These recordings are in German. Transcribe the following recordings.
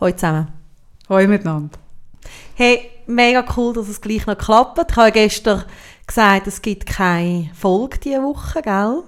Hallo zusammen. Hallo miteinander. Hey, mega cool, dass es gleich noch klappt. Ich habe gestern gesagt, es gibt keine Folge diese Woche, gell?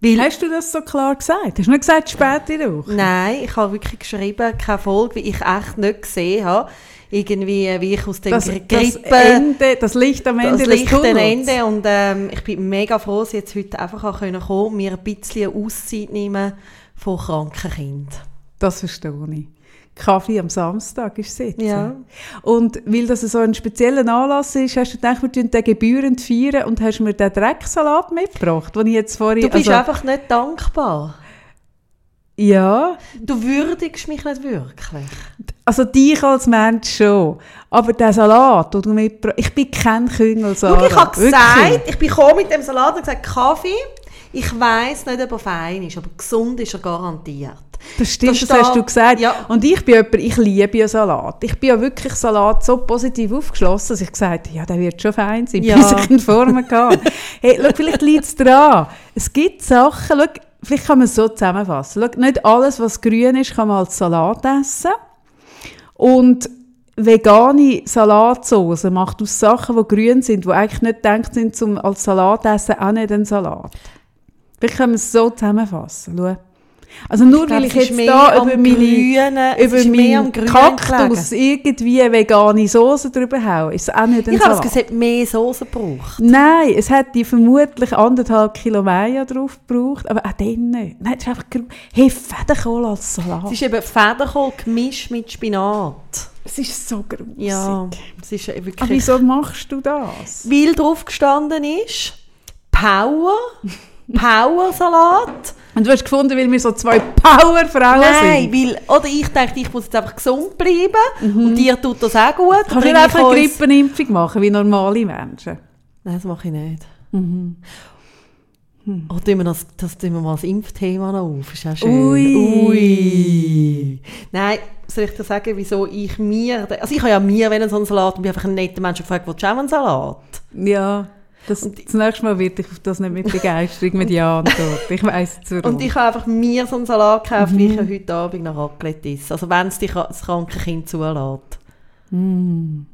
Weil, Hast du das so klar gesagt? Hast du nicht gesagt, spät in der Woche? Nein, ich habe wirklich geschrieben, keine Folge, weil ich echt nicht gesehen habe, irgendwie, wie ich aus den das, Grippe... Das, Ende, das Licht am Ende das Licht am Ende und ähm, ich bin mega froh, dass ich jetzt heute einfach auch kommen konnte, mir ein bisschen Auszeit nehmen von kranken Kindern. Das verstehe ich. Kaffee am Samstag ist sitzen. Ja. Und weil das so ein spezieller Anlass ist, hast du gedacht, wir den gebührend feiern und hast mir den Drecksalat mitgebracht, den ich jetzt vorhin... Du bist also, einfach nicht dankbar. Ja. Du würdigst mich nicht wirklich. Also dich als Mensch schon. Aber der Salat, den du mitgebracht Ich bin kein Küngel, Sarah. ich habe gesagt, ich bin mit dem Salat und gesagt, Kaffee, ich weiss nicht, ob er fein ist, aber gesund ist er garantiert. Das stimmt, das, das hast du gesagt. Ja. Und ich bin jemand, ich liebe ja Salat. Ich bin ja wirklich Salat so positiv aufgeschlossen, dass ich gesagt habe, ja, der wird schon fein sein, ja. bis ich in Form kann. hey, schau, vielleicht liegt es daran. Es gibt Sachen, schau, vielleicht kann man es so zusammenfassen. Schau, nicht alles, was grün ist, kann man als Salat essen. Und vegane Salatsauce macht aus Sachen, die grün sind, die eigentlich nicht gedacht sind, zum als Salat essen, auch nicht einen Salat. Vielleicht können wir es so zusammenfassen. Schau. Also nur ich weil ich jetzt da über meine über meinen Kaktus irgendwie vegane Soße drüber haue, ist es auch nicht ein Ich habe es gesagt, mehr Soße gebraucht. Nein, es hätte vermutlich anderthalb Kilo Mayo drauf gebraucht, aber auch dann nicht. Nein, es ist einfach, hey, Federkohl als Salat. Es ist eben Federkohl gemischt mit Spinat. Es ist so grusig. Ja, es ist wirklich... Aber wieso machst du das? Weil drauf gestanden ist, Power... Powersalat. Und du hast gefunden, weil wir so zwei Powerfrauen sind? Nein, weil, oder ich dachte, ich muss jetzt einfach gesund bleiben mhm. und dir tut das auch gut. Kannst du einfach eine Grippenimpfung machen, wie normale Menschen? Nein, das mache ich nicht. Mhm. Hm. Oh, tun wir das, das tun wir mal als Impfthema noch auf. Ist ja schön. Ui. Ui. Nein, soll ich dir sagen, wieso ich mir... Also ich habe ja mir wenn so einen Salat und bin einfach ein netter Mensch und gefragt, willst du auch einen Salat? Ja. Das, und, das nächste Mal wird ich auf das nicht mit Begeisterung mit Ja antworten. Ich weiss es Und ich habe einfach mir so einen Salat gekauft, mhm. wie ich heute Abend nach Raclette esse. Also wenn es das kranke Kind zulässt. Mhm.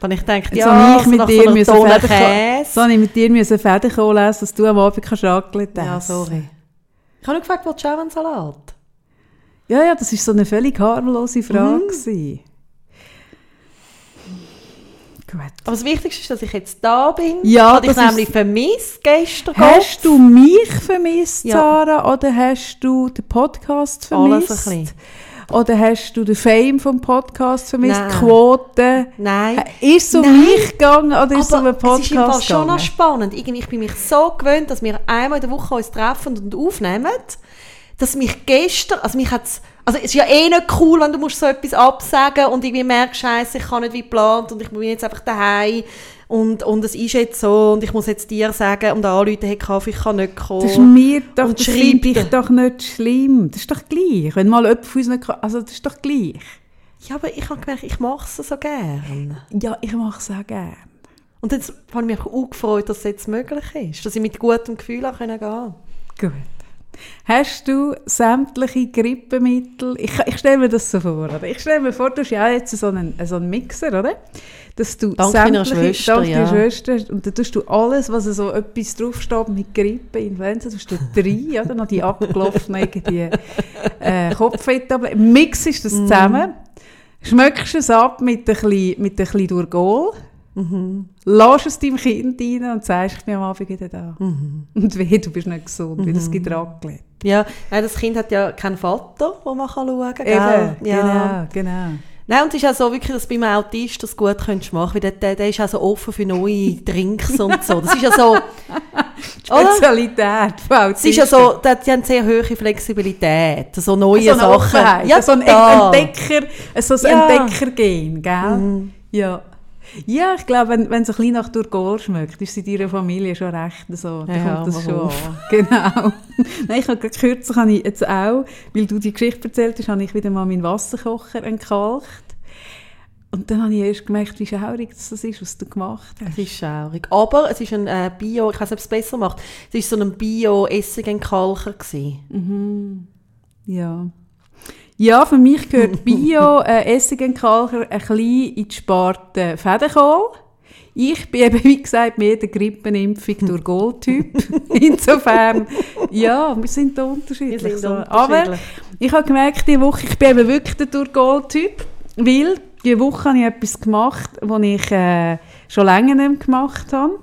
Wenn ich denke, ja, so ich mit dir müssen Käse. So ich mit dir müssen Federkohl essen, dass du am Abend kannst Raclette essen. Ja, sorry. Ich habe nur gefragt, willst du auch einen Salat? Ja, ja, das war so eine völlig harmlose Frage. Mhm. Gut. Aber das Wichtigste ist, dass ich jetzt da bin. Ja, ich habe nämlich vermisst gestern. Hast du mich vermisst, ja. Sarah, oder hast du den Podcast vermisst? Alles ein bisschen. Oder hast du den Fame vom Podcast vermisst? Nein. Quote? Nein. Ist es um Nein. mich gegangen oder ist es um einen Podcast gegangen? Es ist schon noch spannend. Irgendwie, ich bin mich so gewöhnt, dass wir einmal in der Woche uns treffen und aufnehmen, dass mich gestern, also mich hat also es ist ja eh nicht cool, wenn du musst so etwas absagen und irgendwie merkst, scheiße, ich kann nicht wie geplant und ich bin jetzt einfach daheim und, und es ist jetzt so und ich muss jetzt dir sagen und alle Leute, hey Kaffee, ich kann nicht kommen. Das ist mir doch, und das finde ich doch nicht schlimm. Das ist doch gleich. Wenn mal jemand von uns nicht kann, also das ist doch gleich. Ja, aber ich habe gemerkt, ich mache es so gern. Ja, ich mache es auch gern. Und jetzt habe ich mich auch gefreut, dass es jetzt möglich ist, dass ich mit gutem Gefühl auch gehen kann. Gut. Hast du sämtliche Grippemittel? Ich, ich stelle mir das so vor. Oder? Ich stelle mir vor, du hast ja jetzt so einen, so einen Mixer, oder? Dass du dank sämtliche, Schwester, dank ja. Schwester, und dann tust du alles, was so etwas draufsteht mit Grippe, Influenza, tust du drei, oder? Noch die abgelaufenen die, äh, Kopfwehtabletten. Mixest das mm. zusammen, mm. schmeckst es ab mit ein bisschen, mit ein bisschen Durgol Mhm. Lass es deinem Kind rein und sagst, ich bin am Abend wieder da. Mhm. Und weh, du bist nicht gesund, mhm. weil es gibt Raclette. Ja, das Kind hat ja keinen Vater, wo man schauen kann. Eben, ja. genau, genau. Nein, und es ist auch so wirklich, dass du beim Autist das gut könntest machen könntest, weil der, der ist auch so offen für neue Drinks und so. Das ist ja so... Spezialität von Autisten. Es ist ja so, die haben sehr hohe Flexibilität, so neue so Sachen. Ja, so ein Entdecker, so ein ja. Entdeckergehen, gell? Mhm. Ja. Ja, ich glaube, wenn, wenn es ein bisschen nach Durgol schmeckt, ist es in deiner Familie schon recht so. Da ja, kommt das schon an. Genau. Nein, ich habe kürzlich habe ich jetzt auch, weil du die Geschichte erzählt hast, habe ich wieder mal meinen Wasserkocher entkalkt. Und dann habe ich erst gemerkt, wie schaurig das ist, was du gemacht hast. Es ist schaurig. Aber es ist ein äh, Bio, ich weiß nicht, ob es besser macht, es war so ein Bio-Essig-Entkalker. Mhm. Ja. Ja, für mich gehört Bio, äh, Essigenkalker, ein bisschen in die Sparte Federkohl. Ich bin eben, wie gesagt, mehr der Grippenimpfung durch Goldtyp. Insofern, ja, wir sind da unterschiedlich. Sind so. Aber ich habe gemerkt, diese Woche, ich bin eben wirklich der durch Goldtyp, weil diese Woche habe ich etwas gemacht, was ich äh, schon länger nicht gemacht habe.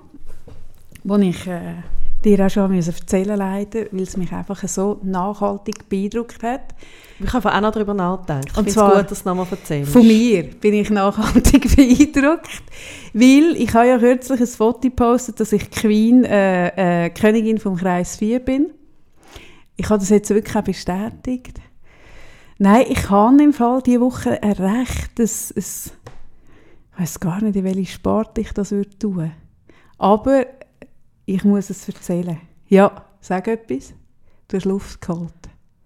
Was ich äh, dir auch schon erzählen leider, weil es mich einfach so nachhaltig beeindruckt hat. Ich habe auch noch darüber nachgedacht. Ich finde es gut, dass du nochmal erzählst. Von mir bin ich nachhaltig beeindruckt, weil ich habe ja kürzlich ein Foto gepostet, dass ich Queen, äh, äh, Königin vom Kreis 4 bin. Ich habe das jetzt wirklich auch bestätigt. Nein, ich habe im Fall diese Woche ein Recht, ein, ein, ich weiß gar nicht, in welchem Sport ich das würde tun Aber ich muss es erzählen. Ja, sag etwas. Du hast Luft geholt.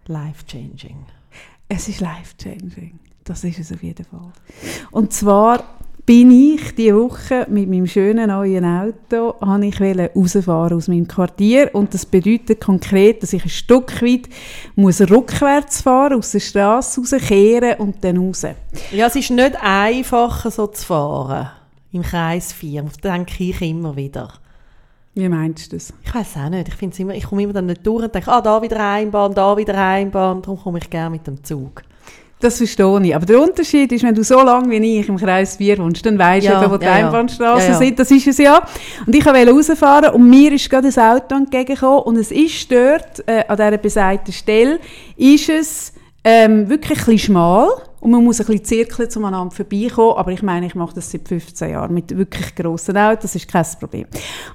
Life-changing. Es ist life-changing. Das ist es auf jeden Fall. Und zwar bin ich diese Woche mit meinem schönen neuen Auto habe ich rausfahren aus meinem Quartier und das bedeutet konkret, dass ich ein Stück weit muss rückwärts fahren, aus der Straße rauskehren und dann raus. Ja, es ist nicht einfach so zu fahren im Kreis 4, das denke ich immer wieder. Wie meinst du das? Ich weiß auch nicht. Ich, immer, ich komme immer dann nicht durch und denke, ah, da wieder Einbahn, da wieder Einbahn. Darum komme ich gerne mit dem Zug. Das verstehe ich. Aber der Unterschied ist, wenn du so lange wie ich im Kreis 4 wohnst, dann weisst ja, du, wo die ja, Einbahnstraßen ja, sind. Das ist es ja. Und ich wollte rausfahren und mir ist gerade ein Auto entgegengekommen und es ist dort, äh, an dieser besagten Stelle, ist es ähm, wirklich ein bisschen schmal und man muss ein bisschen zirkeln, um aneinander vorbeikommen. Aber ich meine, ich mache das seit 15 Jahren mit wirklich grossen Autos, das ist kein Problem.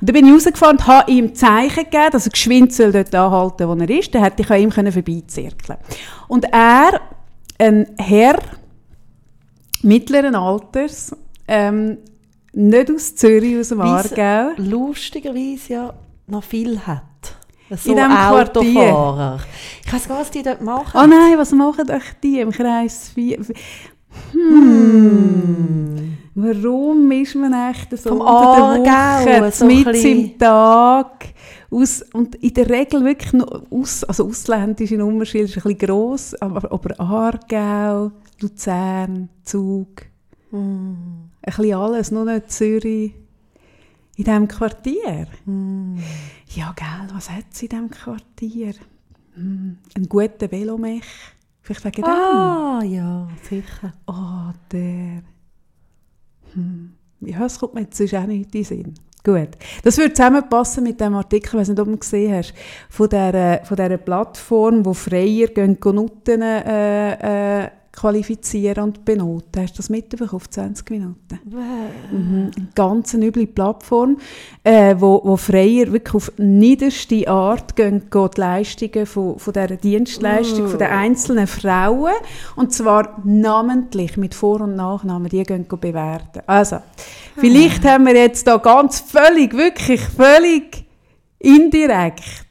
Und dann bin ich rausgefahren und habe ihm Zeichen gegeben, dass er geschwind soll dort anhalten wo er ist. Dann hätte ich an ihm vorbeizirkeln Und er ein Herr mittleren Alters, ähm, nicht aus Zürich, aus dem Aargau. lustigerweise ja noch viel hat. So in diesem Autofahrer. Ich weiß gar nicht, was die dort machen. Oh nein, was machen euch die im Kreis 4? Hm. Warum ist man echt so Vom unter der Woche, so mit im Tag? Aus, und in der Regel wirklich noch aus, also ausländische Nummernschild ist ein bisschen gross, aber, aber Aargau, Luzern, Zug, mm. ein bisschen alles, nur nicht Zürich. In diesem Quartier? Mm. Ja, gell, was hat es in diesem Quartier? Mm. Einen guten Velomech. Vielleicht wegen Ah, dem. ja, sicher. Oh, der. Hm. Ja, es kommt mir jetzt auch nicht in den Sinn. Gut. Das würde zusammenpassen mit dem Artikel, ich weiß nicht, ob du gesehen hast, von dieser, von dieser Plattform, wo Freier gehen, Noten äh, äh, qualifizieren und benoten. Hast du das mitbekommen auf 20 Minuten? Mhm. Eine ganz üble Plattform, äh, wo, wo Freier wirklich auf niederste Art gehen, gehen die Leistungen von, von dieser Dienstleistung oh. von den einzelnen Frauen und zwar namentlich mit Vor- und Nachnamen, die gehen bewerten. Also, vielleicht ah. haben wir jetzt da ganz völlig, wirklich völlig indirekt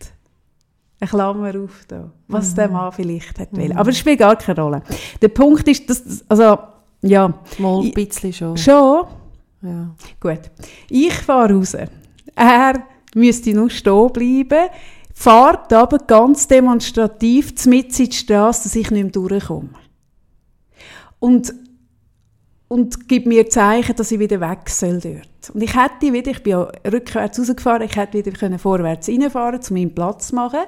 eine Klammer auf da, was mhm. der Mann vielleicht hat mhm. Aber es spielt gar keine Rolle. Der Punkt ist, dass, also, ja. Mal ein bisschen schon. Schon? Ja. Gut. Ich fahre raus. Er müsste noch stehen bleiben, fährt aber ganz demonstrativ mit in die Straße, dass ich nicht mehr durchkomme. Und und gibt mir Zeichen, dass ich wieder weg soll dort. Und ich hätte wieder, ich bin ja rückwärts rausgefahren, ich hätte wieder können vorwärts reinfahren, um meinen Platz zu machen.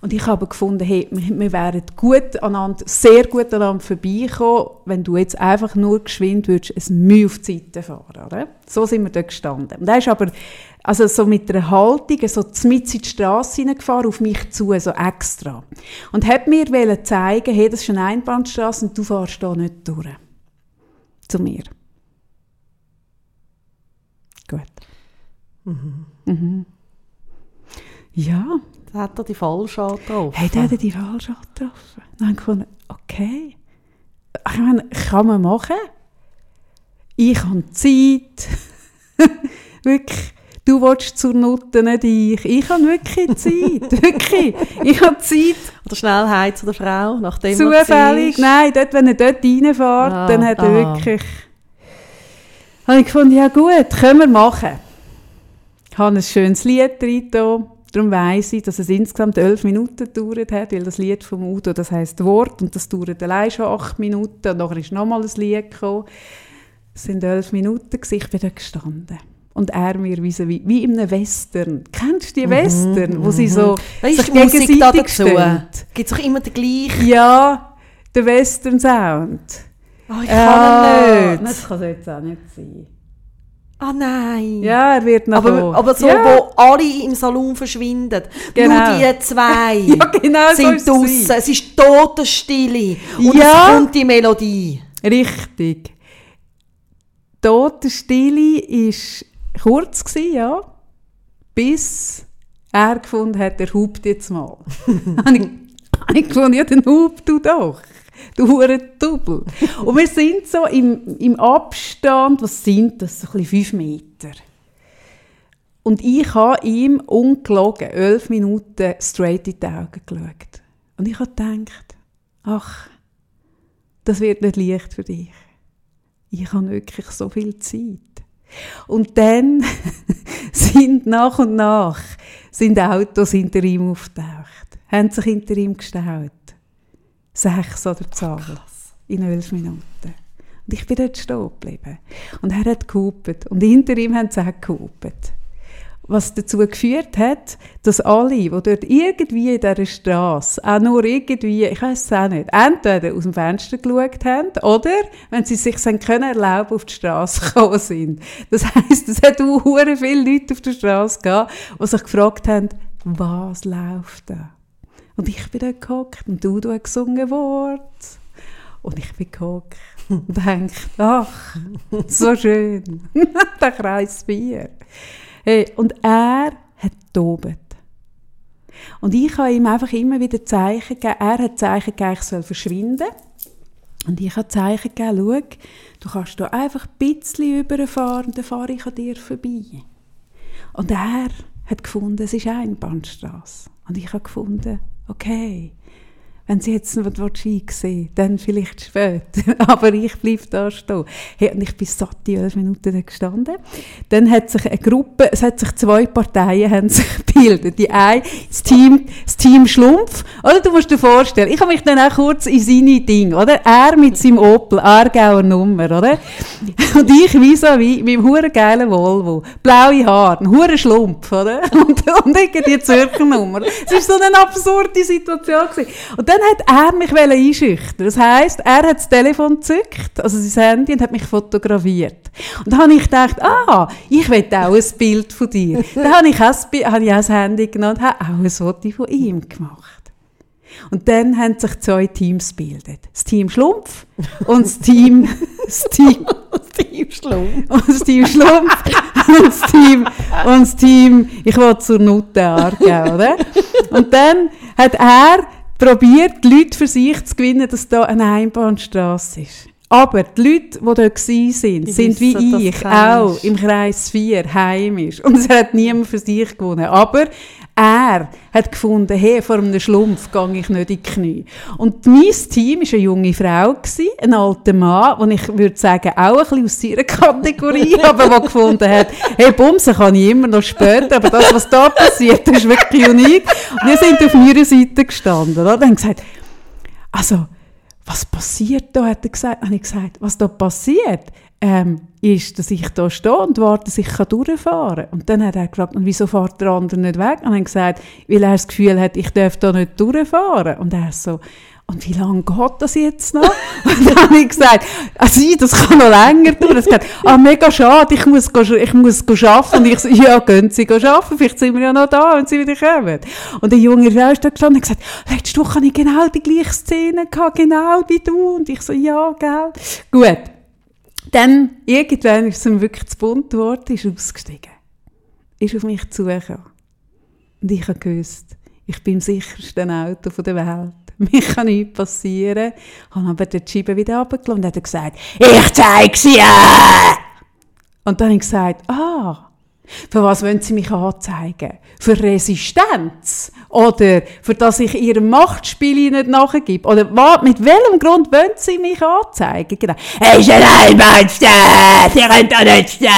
Und ich habe gefunden, hey, wir wären gut aneinander, sehr gut aneinander vorbeikommen, wenn du jetzt einfach nur geschwind würdest, ein Mühe auf die Seite fahren, oder? So sind wir dort gestanden. Und er ist aber, also so mit einer Haltung, so mit in die Straße hineingefahren, auf mich zu, so extra. Und hat mir zeigen, hey, das ist eine Einbahnstraße und du fährst da nicht durch zu mir. Gut. Mhm. Mhm. Ja. Da hat er die falsche getroffen. Hey, der hat die falsche getroffen. Dann habe ich gefunden, okay. Ich meine, kann man machen. Ich habe Zeit. wirklich. Du willst zur Nutte, nicht ich. Ich habe wirklich Zeit. wirklich. Ich habe Zeit. Oder Schnellheit zu der Frau, nachdem Zufällig. Nein, dort, wenn er dort reinfährt, ah, dann hat er ah. wirklich... habe ich gefunden, ja gut, können wir machen. Ich habe ein schönes Lied drin. Darum weiss ich, dass es insgesamt elf Minuten gedauert hat, weil das Lied vom Udo, das heisst Wort, und das dauert allein schon acht Minuten, und nachher ist nochmal ein Lied gekommen. Es sind elf Minuten, ich bin da gestanden. Und er mir wie, so, wie, wie in einem Western. Kennst du die mhm, Western, wo sie so weißt, sich gegenseitig stehen? Gibt es auch immer den gleichen? Ja, der Western-Sound. Oh, ich kann äh, nicht. Das kann es jetzt auch nicht sein. Ah nein. Ja, er wird noch aber, aber so, ja. wo alle im Salon verschwinden. Genau. Nur die zwei ja, genau sind so draussen. Es ist Totenstille. Und ja. es kommt die Melodie. Richtig. Totenstille war kurz, gewesen, ja. Bis er gefunden hat, er hupt jetzt mal. habe ich, ich gefunden, ja, dann hupt du doch du hure Double. Und wir sind so im, im Abstand, was sind das, so ein bisschen fünf Meter. Und ich habe ihm ungelogen elf Minuten straight in die Augen geschaut. Und ich habe gedacht, ach, das wird nicht leicht für dich. Ich habe wirklich so viel Zeit. Und dann sind nach und nach sind Autos hinter ihm auftaucht, haben sich hinter ihm gestaut sechs oder Zahlen in elf Minuten. Und ich bin dort stehen geblieben. Und er hat gehupet. Und hinter ihm haben sie auch gehupet. Was dazu geführt hat, dass alle, die dort irgendwie in dieser Straße, auch nur irgendwie, ich weiß es auch nicht, entweder aus dem Fenster geschaut haben oder, wenn sie sich können erlauben, auf die Straße gekommen sind. Das heisst, es hat auch viele Leute auf der Straße gehabt, die sich gefragt haben, was läuft da? Und ich bin dort gehockt und du, du gesungen Wort. Und ich bin gehockt und denke, ach, so schön, der Kreis 4. Hey, und er hat tobet. Und ich habe ihm einfach immer wieder Zeichen gegeben. Er hat Zeichen gegeben, ich soll verschwinden. Und ich habe Zeichen gegeben, schau, du kannst hier einfach ein bisschen überfahren, dann fahre ich an dir vorbei. Und er hat gefunden, es ist eine Bahnstraße. Und ich habe gefunden, okay, wenn sie jetzt noch Ski sehen dann vielleicht später. Aber ich bleibe da stehen. Hey, und ich bin satt die elf Minuten da gestanden. Dann hat sich eine Gruppe, es hat sich zwei Parteien haben sich gebildet. Die eine, das Team, das Team Schlumpf. Oder du musst dir vorstellen, ich habe mich dann auch kurz in seine Ding, oder? Er mit seinem Opel, Aargauer Nummer, oder? Und ich wie so wie, mit dem huren geilen Volvo. Blaue Haare, ein huren Schlumpf, oder? Und, und irgendwie die Zürcher Nummer. Es war so eine absurde Situation gewesen. Und dann hat er mich einschüchtern. Das heisst, er hat das Telefon gezückt, also sein Handy, und hat mich fotografiert. Und dann habe ich gedacht, ah, ich will auch ein Bild von dir. dann habe ich auch, habe ich auch das Handy genommen und habe auch ein Foto von ihm gemacht. Und dann haben sich zwei Teams gebildet. Das Team Schlumpf und das Team... Das Team, das Team Schlumpf. Und das Team Schlumpf und das Team... Und das Team... Ich will zur Nutte Aargau, oder? Und dann hat er probiert, die Leute für sich zu gewinnen, dass da eine Einbahnstraße ist. Aber die Leute, die dort waren, sind, sind wie ich auch im Kreis 4 heimisch. Und es hat niemand für sich gewonnen. Aber er hat gefunden, hey, vor einem Schlumpf gehe ich nicht in die Knie. Und mein Team war eine junge Frau, ein alter Mann, und ich würde sagen, auch ein bisschen aus ihrer Kategorie, aber der gefunden hat, hey, Bumsen kann ich immer noch später, aber das, was da passiert, ist wirklich unique. Und wir sind auf meiner Seite gestanden, oder? Und haben gesagt, also, was passiert da, hat er gesagt. Habe ich gesagt, was da passiert, ähm, ist, dass ich da stehe und warte, dass ich durchfahren kann. Und dann hat er gefragt, und wieso fährt der andere nicht weg? Und dann gesagt, weil er das Gefühl hat, ich darf da nicht durchfahren. Und er so, und wie lange geht das jetzt noch? und dann habe ich gesagt, also das kann noch länger dauern. Er hat gesagt, ah, mega schade, ich muss, ich muss arbeiten. Und ich so, ja, gehen Sie arbeiten, vielleicht sind wir ja noch da, wenn Sie wieder kommen. Und der junge Frau ist da gestanden und hat gesagt, letzte Woche hatte ich genau die gleiche Szene gehabt, genau wie du. Und ich so, ja, gell. Gut. Dann, irgendwann ist es ihm wirklich zu bunt geworden, ist ausgestiegen. Ist auf mich zugekommen. Und ich habe gewusst, ich bin im sichersten Auto der Welt. Mir kann nichts passieren. Ich habe aber die Scheibe wieder runtergelassen und hat gesagt, ich zeige sie! Und dann habe ich gesagt, ah, für was wollen Sie mich anzeigen? Für Resistenz? Oder für dass ich Ihrem Machtspiel nicht nachgebe? Oder mit welchem Grund wollen Sie mich anzeigen? Genau. Es ist ein Einbahnstraße, Sie können da nicht stehen!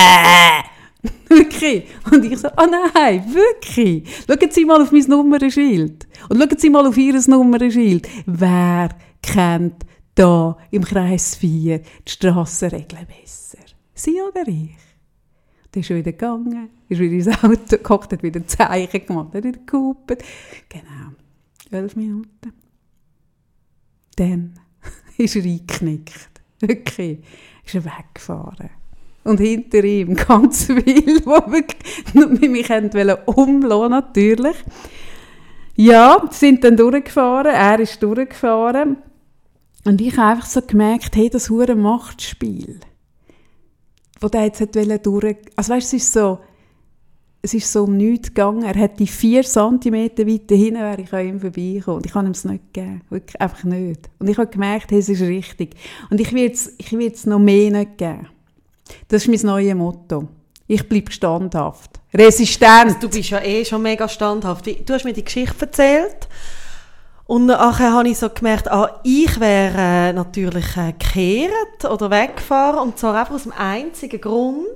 wirklich. Und ich so, ah oh nein, wirklich. Schauen Sie mal auf mein Nummernschild. Und schauen Sie mal auf Ihr Nummernschild. Wer kennt da im Kreis 4 die Strassenregeln besser? Sie oder ich? Dann ist er wieder gegangen, ist wieder ins Auto gekocht, hat wieder ein Zeichen gemacht, hat wieder gehupert. Genau, elf Minuten. Dann ist er eingeknickt. Wirklich, ist er weggefahren. Und hinter ihm ganz viel, die wirklich mich umlassen natürlich. Ja, sind dann durchgefahren, er ist durchgefahren. Und ich habe einfach so gemerkt, hey, das hure Machtspiel wo der jetzt durch also weißt, es ist so es ist so um nichts gegangen. Er hätte vier Zentimeter weiter hinten wäre ich an ihm vorbeigekommen. Und ich kann ihm es nicht geben. Wirklich einfach nicht. Und ich habe gemerkt, hey, es ist richtig. Und ich will es ich noch mehr nicht geben. Das ist mein neues Motto. Ich bleibe standhaft. Resistent. Also du bist ja eh schon mega standhaft. Du hast mir die Geschichte erzählt. Und nachher habe ich so gemerkt, ah, ich wäre äh, natürlich äh, gekehrt oder weggefahren und zwar einfach aus dem einzigen Grund,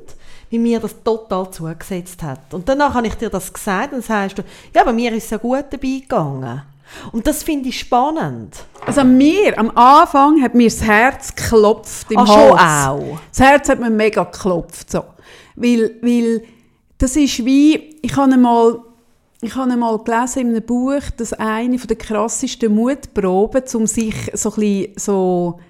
wie mir das total zugesetzt hat. Und danach habe ich dir das gesagt und dann sagst du, ja, bei mir ist es ja gut dabei gegangen. Und das finde ich spannend. Also mir, am Anfang hat mir das Herz geklopft im Ach, Hals. schon auch? Das Herz hat mir mega geklopft, so. Weil, weil das ist wie, ich habe einmal ich habe einmal gelesen in einem Buch, dass eine der krassesten Mutproben, um sich so ein bisschen so,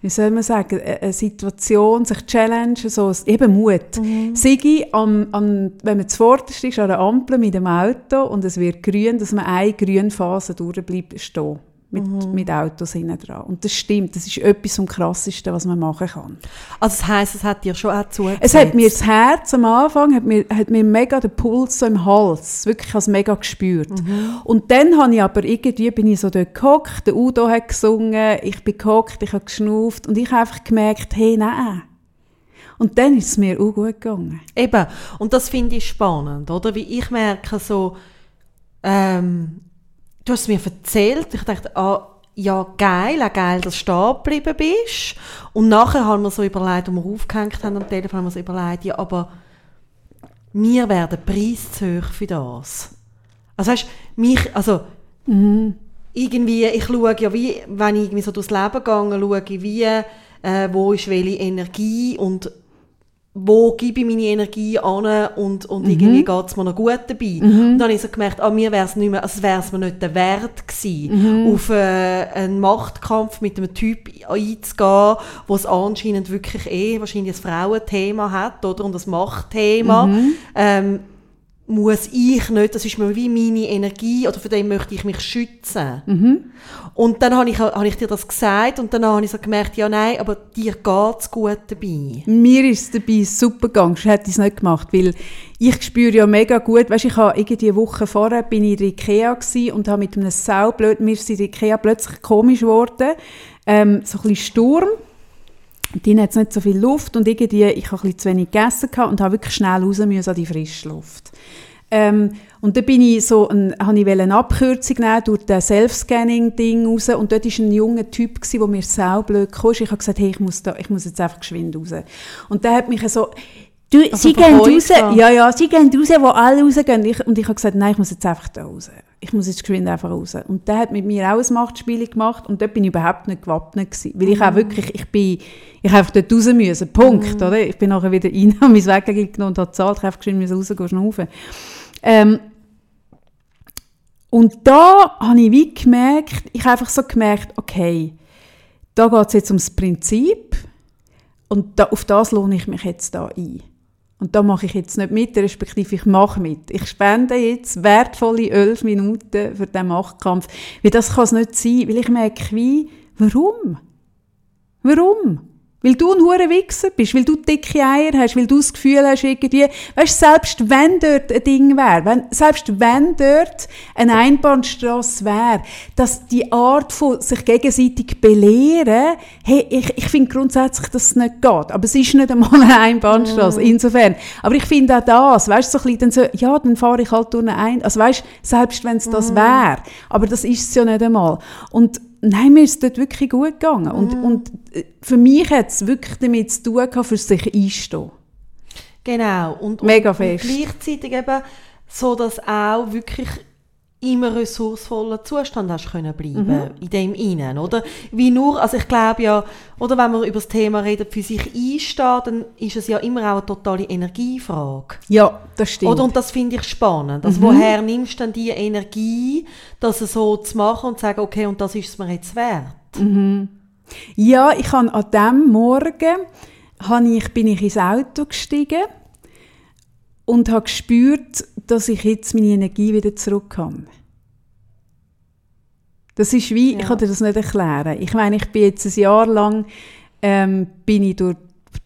wie soll man sagen, eine Situation, sich challenge, so eben Mut. Mhm. Sigi, an, an, wenn man zuvorderst ist an der Ampel mit dem Auto und es wird grün, dass man eine grüne Phase durchbleibt stehen mit, mhm. mit Autos hinten dran. Und das stimmt, das ist etwas vom Krassesten, was man machen kann. Also das heisst, es hat dir schon auch zugesetzt? Es hat mir das Herz am Anfang, hat mir, hat mir mega den Puls so im Hals, wirklich als mega gespürt. Mhm. Und dann habe ich aber irgendwie, bin ich so dort gehockt, der Udo hat gesungen, ich bin gehockt, ich habe geschnauft und ich habe einfach gemerkt, hey, nein, und dann ist es mir auch gut gegangen. Eben, und das finde ich spannend, oder? Wie ich merke so, ähm, du hast es mir erzählt, ich dachte, ah, ja, geil, auch geil, dass du stehen geblieben bist. Und nachher haben wir so überlegt, als wir aufgehängt haben am Telefon, haben wir so überlegt, ja, aber mir wäre der Preis zu hoch für das. Also weißt, mich, also, mhm. irgendwie, ich schaue ja wie, wenn ich irgendwie so durchs Leben gehe, schaue ich wie, äh, wo ist welche Energie und wo gebe ich meine Energie an und, und mhm. irgendwie geht es mir noch gut dabei. Mhm. Und dann habe ich so gemerkt, ah, mir wäre es nicht mehr, also wäre es mir nicht der Wert gewesen, mhm. auf äh, einen Machtkampf mit einem Typ einzugehen, wo es anscheinend wirklich eh wahrscheinlich ein Frauenthema hat, oder? Und das Machtthema. Mhm. Ähm, muss ich nicht, das ist mir wie meine Energie oder von dem möchte ich mich schützen. Mhm. Und dann habe ich, habe ich dir das gesagt und dann habe ich so gemerkt, ja nein, aber dir geht es gut dabei. Mir ist es dabei super gegangen, ich hätte es nicht gemacht, weil ich spüre ja mega gut, weißt, ich habe irgendwie eine Woche vorher bin ich in Ikea und habe mit einem Saublöd, mir ist in der Ikea plötzlich komisch geworden, ähm, so ein bisschen Sturm die hat nicht so viel Luft und irgendwie, ich habe ein zu wenig gegessen und habe wirklich schnell raus müssen an die Frischluft. Ähm, und dann bin ich so ein, habe ich eine Abkürzung nehmen durch das Self-Scanning-Ding raus und dort war ein junger Typ, der mir saublöd kam. Ich habe gesagt, hey, ich muss, da, ich muss jetzt einfach geschwind raus. Und der hat mich so, du, also sie gehen raus, ja, ja, sie gehen raus, wo alle rausgehen. Ich, und ich habe gesagt, nein, ich muss jetzt einfach da raus. Ich muss jetzt geschwind einfach raus. Und der hat mit mir auch ein Machtspiel gemacht und dort bin ich überhaupt nicht gewappnet gewesen. Weil ich auch mhm. wirklich, ich bin, ich einfach dort raus müssen. Punkt, mhm. oder? Ich bin nachher wieder rein, habe mein Weg genommen und habe gezahlt, ich habe geschwind rausgehen, schnaufen. Ähm, und da habe ich wie gemerkt, ich habe einfach so gemerkt, okay, da geht es jetzt ums Prinzip und da, auf das lohne ich mich jetzt da ein. Und da mache ich jetzt nicht mit, respektive ich mache mit. Ich spende jetzt wertvolle elf Minuten für den Machtkampf. Weil das kann es nicht sein, weil ich merke wie, warum? Warum? Weil du ein hoher Wichser bist, weil du dicke Eier hast, weil du das Gefühl hast, irgendwie, weißt, selbst wenn dort ein Ding wäre, wenn, selbst wenn dort eine Einbahnstrasse wäre, dass die Art von sich gegenseitig belehren, hey, ich, ich finde grundsätzlich, dass es nicht geht. Aber es ist nicht einmal eine Einbahnstrasse, mm. insofern. Aber ich finde auch das, weißt du, so ein bisschen, dann so, ja, dann fahre ich halt durch eine Ein, also weißt, selbst wenn es das mm. wäre, aber das ist es ja nicht einmal. Und Nein, mir ist dort wirklich gut gegangen. Und, mhm. und äh, für mich hat es wirklich damit zu tun gehabt, für sich einstehen. Genau. Und, Mega und, fest. Und gleichzeitig eben so, dass auch wirklich immer ressourcevollen Zustand hast können bleiben mhm. in dem Innen, oder? Wie nur, also ich glaube ja, oder wenn man über das Thema redet, für sich einsteht, dann ist es ja immer auch eine totale Energiefrage. Ja, das stimmt. Oder, und das finde ich spannend. Also mhm. woher nimmst du dann die Energie, das so zu machen und zu sagen, okay, und das ist es mir jetzt wert? Mhm. Ja, ich habe an dem Morgen habe ich, bin ich ins Auto gestiegen und habe gespürt, dass ich jetzt meine Energie wieder zurück habe. Das ist wie, ja. ich kann dir das nicht erklären. Ich meine, ich bin jetzt ein Jahr lang ähm, bin ich durch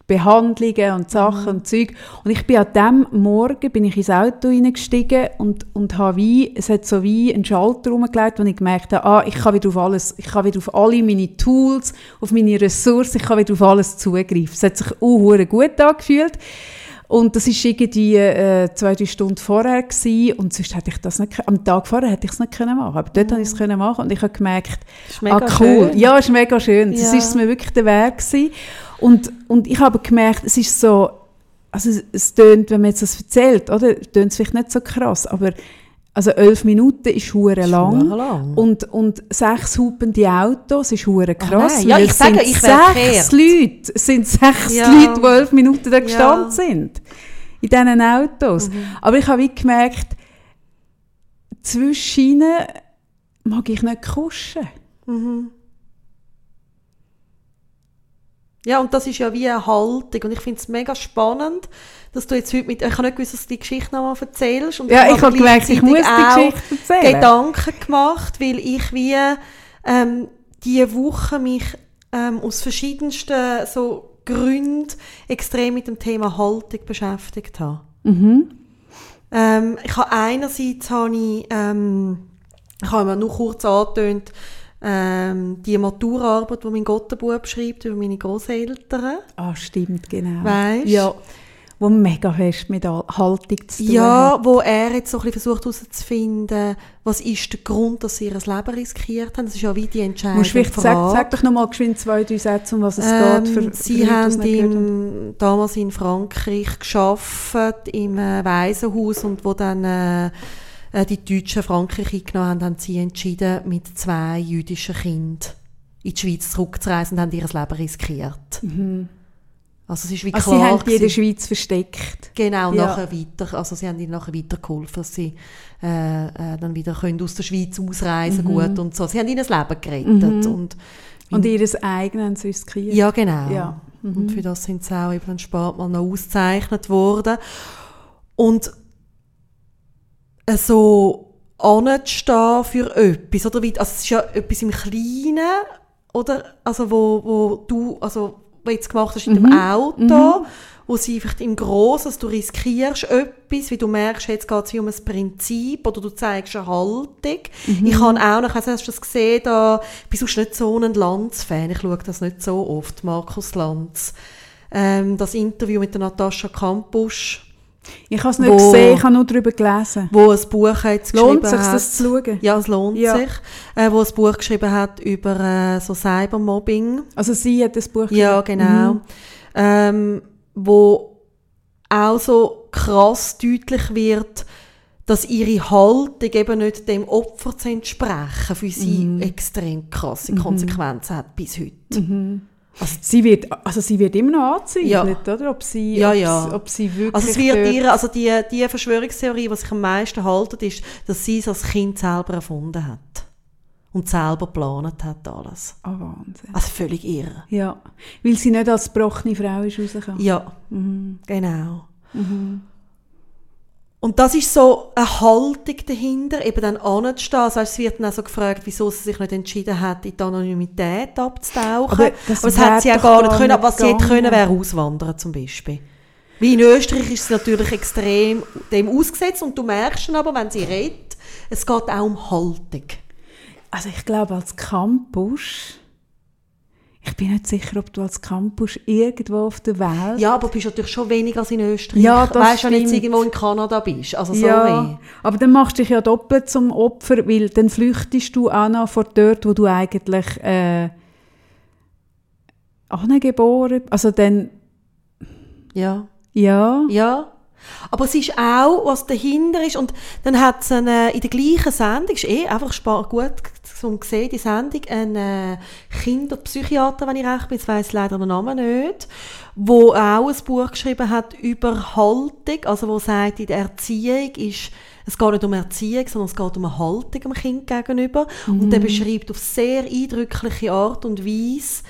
Behandlungen und Sachen mhm. und Zeug. Und ich bin an dem Morgen bin ich ins Auto hineingestiegen und, und habe wie, es hat so wie einen Schalter rumgelegt, wo ich gemerkt habe, ah, ich kann wieder auf alles, ich kann wieder auf alle meine Tools, auf meine Ressourcen, ich kann wieder auf alles zugreifen. Es hat sich auch gut angefühlt. Und das war irgendwie äh, zwei, drei Stunden vorher gewesen, und sonst hätte ich das nicht Am Tag vorher hätte ich es nicht können machen Aber dort mm. habe ich es können machen und ich habe gemerkt, ah cool, schön. ja, es ist mega schön. Ja. Das ist mir wirklich der Weg gewesen. Und, und ich habe gemerkt, es ist so, also es, es tönt, wenn man jetzt das erzählt, oder, tönt es vielleicht nicht so krass, aber also elf Minuten ist hure lang. lang. Und, und sechs hupende Autos ist hure krass. ja, ich sage, ich sechs Leute, es sind sechs ja. Leute, die elf Minuten da gestanden ja. sind. In diesen Autos. Mhm. Aber ich habe gemerkt, zwischen ihnen mag ich nicht kuschen. Mhm. Ja, und das ist ja wie eine Haltung. Und ich finde es mega spannend, dass du jetzt heute mit, ich habe nicht gewusst, dass du die Geschichte nochmal erzählst. Und ja, ich habe gemerkt, ich muss die Geschichte erzählen. Gedanken gemacht, weil ich wie ähm, diese Woche mich ähm, aus verschiedensten so Gründen extrem mit dem Thema Haltung beschäftigt habe. Mhm. Ähm, ich habe einerseits habe ich, ähm, ich habe mir nur kurz angetönt, ähm, die Maturarbeit, die mein Gottenbub schreibt über meine Großeltern. Ah, stimmt, genau. Weißt? Ja, wo mega fest mit Haltung zu tun Ja, hat. wo er jetzt so ein bisschen versucht herauszufinden, was ist der Grund, dass sie ihr Leben riskiert haben. Das ist ja wie die Entscheidung. Musst sag, sag doch nochmal geschwind zwei, drei Sätze, um was es ähm, geht. Für, sie für haben im, damals in Frankreich geschafft im äh, Waisenhaus und wo dann äh, äh, die Deutschen Frankreich eingenommen haben, haben sie entschieden, mit zwei jüdischen Kindern in die Schweiz zurückzureisen und haben ihr Leben riskiert. Mhm. Also es ist wie also klar, sie haben die in der Schweiz versteckt. Genau, ja. nachher weiter, also sie haben ihnen nachher weitergeholfen, dass sie äh, äh, dann wieder können aus der Schweiz ausreisen mhm. gut und so. Sie haben ihnen das Leben gerettet. Mhm. Und, und ihres eigenen riskiert. Ja, genau. Ja. Mhm. Und für das sind sie auch eben dann später mal noch ausgezeichnet worden. Und so anzustehen für etwas, oder wie, also es ist ja etwas im Kleinen, oder, also wo, wo du, also was jetzt gemacht hast in dem mhm. Auto, mhm. wo sie vielleicht im Großen, also du riskierst etwas, wie du merkst, jetzt geht es wie um ein Prinzip oder du zeigst eine Haltung. Mhm. Ich habe auch noch, also hast du das gesehen, da, bist du nicht so ein Lanz-Fan, ich schaue das nicht so oft, Markus Lanz. Ähm, das Interview mit der Natascha Kampusch, ich habe es nicht wo, gesehen, ich habe nur darüber gelesen. Wo ein Buch jetzt lohnt geschrieben sich, das zu schauen? Ja, es lohnt ja. sich. Äh, wo ein Buch geschrieben hat über äh, so Cybermobbing. Also sie hat das Buch geschrieben? Ja, genau. Mhm. Ähm, wo auch so krass deutlich wird, dass ihre Haltung eben nicht dem Opfer zu entsprechen, für sie mhm. extrem krasse mhm. Konsequenzen hat bis heute. Mhm. Also sie wird, also sie wird immer noch angezweifelt, ja. oder? Ob sie, ja, ja. Ob, ob sie wirklich... Also es wird ihr, also die, die Verschwörungstheorie, die sich am meisten haltet, ist, dass sie es als Kind selber erfunden hat. Und selber geplant hat alles. Ah, oh, Wahnsinn. Also völlig irre. Ja, weil sie nicht als gebrochene Frau ist rausgekommen. Ja, mhm. genau. Mhm. Und das ist so eine Haltung dahinter, eben dann anzustehen. Also es wird dann auch so gefragt, wieso sie sich nicht entschieden hat, in die Anonymität abzutauchen. Aber das, Aber das hat sie ja gar nicht können. Was sie hätte können, wäre auswandern zum Beispiel. Wie in Österreich ist es natürlich extrem dem ausgesetzt und du merkst dann aber, wenn sie redet, es geht auch um Haltung. Also ich glaube, als Campus ich bin nicht sicher, ob du als Campus irgendwo auf der Welt... Ja, aber du bist natürlich schon weniger als in Österreich. Ja, das weißt du, wenn du irgendwo in Kanada bist. Also sorry. Ja, aber dann machst du dich ja doppelt zum Opfer, weil dann flüchtest du auch noch von dort, wo du eigentlich äh, geboren Also dann... Ja. Ja. Ja. Aber es ist auch, was dahinter ist, und dann hat es eine, in der gleichen Sendung, ist eh einfach gut zum sehen, die Sendung, ein äh, Kinderpsychiater, wenn ich recht bin, jetzt weiss leider den Namen nicht, wo auch ein Buch geschrieben hat über Haltung, also wo sagt, in der Erziehung ist, es geht nicht um Erziehung, sondern es geht um eine Haltung dem Kind gegenüber. Mhm. Und der beschreibt auf sehr eindrückliche Art und Weise,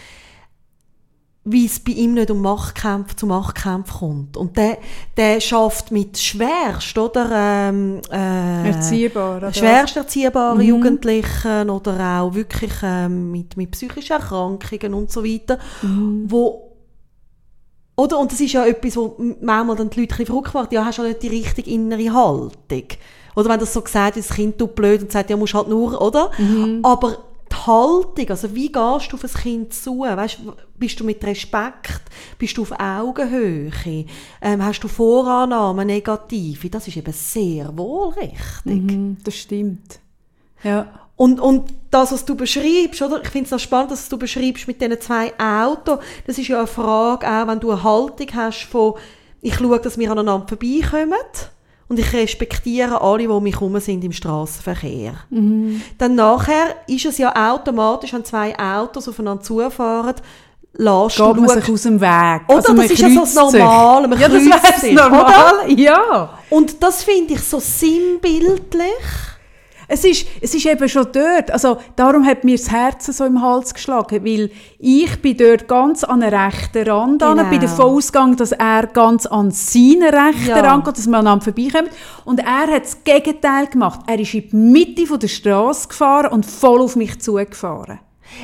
wie es bei ihm nicht um Machtkämpfe zu Machtkämpfen kommt. Und der, der schafft mit schwerst, oder? Ähm, äh, Erziehbar, schwerst erziehbaren mhm. Jugendlichen oder auch wirklich ähm, mit, mit psychischen Erkrankungen und so weiter, mhm. wo oder? Und das ist ja etwas, wo manchmal dann die Leute ein verrückt macht. Ja, hast du nicht die richtige innere Haltung. Oder wenn das so gesagt ist, das Kind tut blöd und sagt, ja, musst halt nur, oder? Mhm. Aber die Haltung, also wie gehst du auf ein Kind zu? Weißt, bist du mit Respekt? Bist du auf Augenhöhe? Ähm, hast du Vorannahmen, negative? Das ist eben sehr wohl richtig. Mhm, das stimmt. Ja. Und, und das, was du beschreibst, oder? Ich finde es auch spannend, dass du beschreibst mit diesen zwei Autos. Das ist ja eine Frage, auch wenn du eine Haltung hast von, ich schaue, dass wir aneinander vorbeikommen und ich respektiere alle, die um mich herum sind im Straßenverkehr. Mhm. Dann nachher ist es ja automatisch, wenn zwei Autos aufeinander zufahren, lässt Geht man sich aus dem Weg. Oder also das ist ja so das Normale, man ja, das wäre normal, oder? ja. Und das finde ich so sinnbildlich. Es ist, es ist eben schon dort. Also, darum hat mir das Herz so im Hals geschlagen, weil ich bin dort ganz an den rechten Rand genau. an, bin davon ausgegangen, dass er ganz an seinen rechten ja. Rand geht, dass man aneinander vorbeikommt. Und er hat das Gegenteil gemacht. Er ist in die Mitte der Straße gefahren und voll auf mich zugefahren.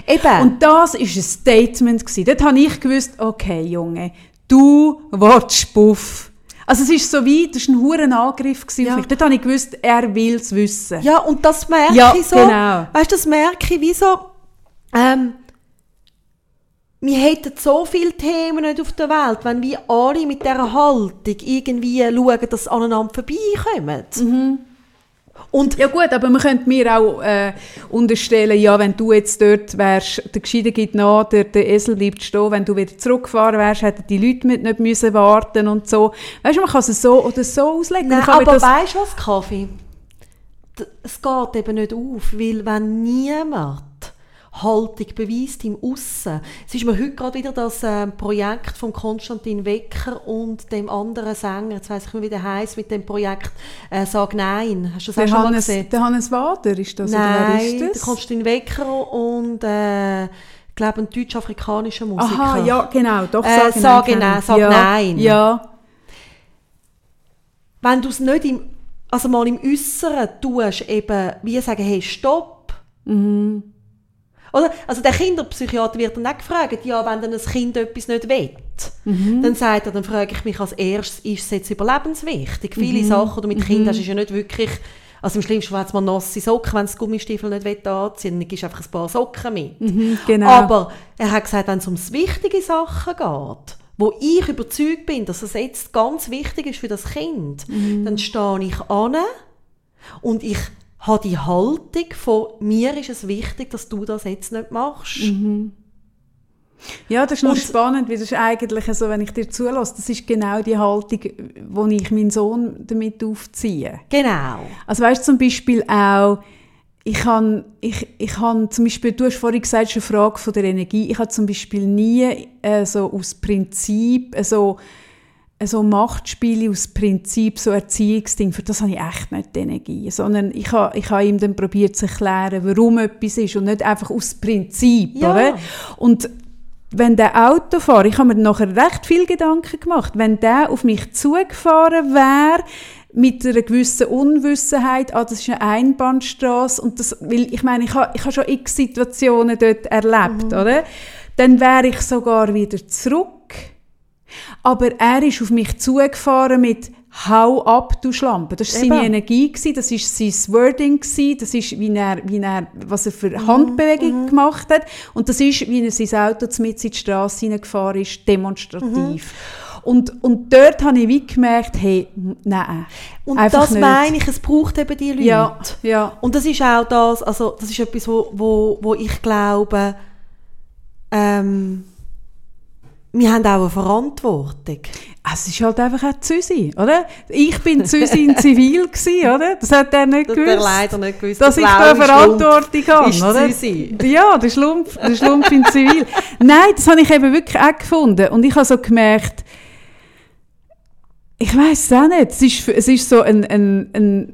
Eben. Und das war ein Statement. Gewesen. Dort habe ich gewusst, okay, Junge, du willst Puff. Also es ist so wie, das war ein hoher Angriff ja. auf mich. Dort habe ich gewusst, er will es wissen. Ja, und das merke ja, ich so. Genau. Weißt du, das merke ich wie so, ähm, wir hätten so viele Themen nicht auf der Welt, wenn wir alle mit dieser Haltung irgendwie schauen, dass sie aneinander vorbeikommen. Mhm. Und ja gut, aber man könnte mir auch äh, unterstellen, ja, wenn du jetzt dort wärst, der Gescheide geht nach, der, der Esel bleibt stehen, wenn du wieder zurückgefahren wärst, hätten die Leute mit nicht müssen warten und so. Weißt du, man kann es so oder so auslegen. Nein, aber weißt du was, Kaffee? Es geht eben nicht auf, weil wenn niemand Haltung beweist im Aussen. Es ist mir heute gerade wieder das äh, Projekt von Konstantin Wecker und dem anderen Sänger, jetzt weiss ich nicht, wie der heißt, mit dem Projekt äh, «Sag Nein». Hast du das der auch schon Hannes, mal gesehen? Der Hannes Wader ist das, Nein, oder wer ist das? der Konstantin Wecker und äh, ich glaube, ein deutsch-afrikanischer Musiker. Aha, ja, genau, doch, äh, «Sag, Nein». nein «Sag ja, Nein». Ja. Wenn du es nicht im, also mal im Äußeren tust, eben, wie sagen, hey, stopp, mhm oder? Also der Kinderpsychiater wird dann auch gefragt, ja, wenn dann ein Kind etwas nicht will, mhm. dann sagt er, dann frage ich mich als erstes, ist es jetzt überlebenswichtig? Viele mhm. Sachen, die du mit mhm. Kindern hast, ist ja nicht wirklich, also im schlimmsten Fall hat man nasse Socken, wenn das Gummistiefel nicht will, anziehen dann gibst du einfach ein paar Socken mit. Mhm, genau. Aber er hat gesagt, wenn es um wichtige Sachen geht, wo ich überzeugt bin, dass es jetzt ganz wichtig ist für das Kind, mhm. dann stehe ich an und ich habe die Haltung von mir ist es wichtig, dass du das jetzt nicht machst. Mhm. Ja, das ist noch spannend, weil das ist eigentlich so, wenn ich dir zulasse, das ist genau die Haltung, wo ich meinen Sohn damit aufziehe. Genau. Also weißt du zum Beispiel auch, ich habe, ich, ich habe zum Beispiel, du hast vorhin gesagt, es ist eine Frage von der Energie, ich habe zum Beispiel nie äh, so aus Prinzip äh, so so Machtspiele aus Prinzip, so Erziehungsding, für das habe ich echt nicht die Energie. Sondern ich habe, ich habe ihm dann probiert zu erklären, warum etwas ist und nicht einfach aus Prinzip. Ja. Oder? Und wenn der Autofahrer, ich habe mir nachher recht viel Gedanken gemacht, wenn der auf mich zugefahren wäre, mit einer gewissen Unwissenheit, ah, das ist eine Einbahnstraße und das, weil ich meine, ich habe, ich habe schon x Situationen dort erlebt, mhm. oder? Dann wäre ich sogar wieder zurück aber er ist auf mich zugefahren mit «Hau ab, du Schlampe». Das war seine Energie, gewesen, das war sein Wording, gewesen, das ist, wie er, wie er, was er für mhm, Handbewegungen mhm. gemacht hat. Und das ist, wie er sein Auto mit in die Straße hineingefahren ist, demonstrativ. Mhm. Und, und dort habe ich wie gemerkt, hey, nein. Und das nicht. meine ich, es braucht eben die Leute. Ja, ja. Und das ist auch das, also das ist etwas, wo, wo, wo ich glaube, ähm, wir haben auch eine Verantwortung. es ist halt einfach auch Züsi, oder? Ich bin Züsi in Zivil gewesen, oder? Das hat er nicht das gewusst. Das leider nicht gewusst. Dass ich da Verantwortung habe, ist oder? Züsi. Ja, der Schlumpf, der Schlumpf in Zivil. Nein, das habe ich eben wirklich auch gefunden. Und ich habe so gemerkt, ich weiß es auch nicht. Es ist, es ist so ein, ein, ein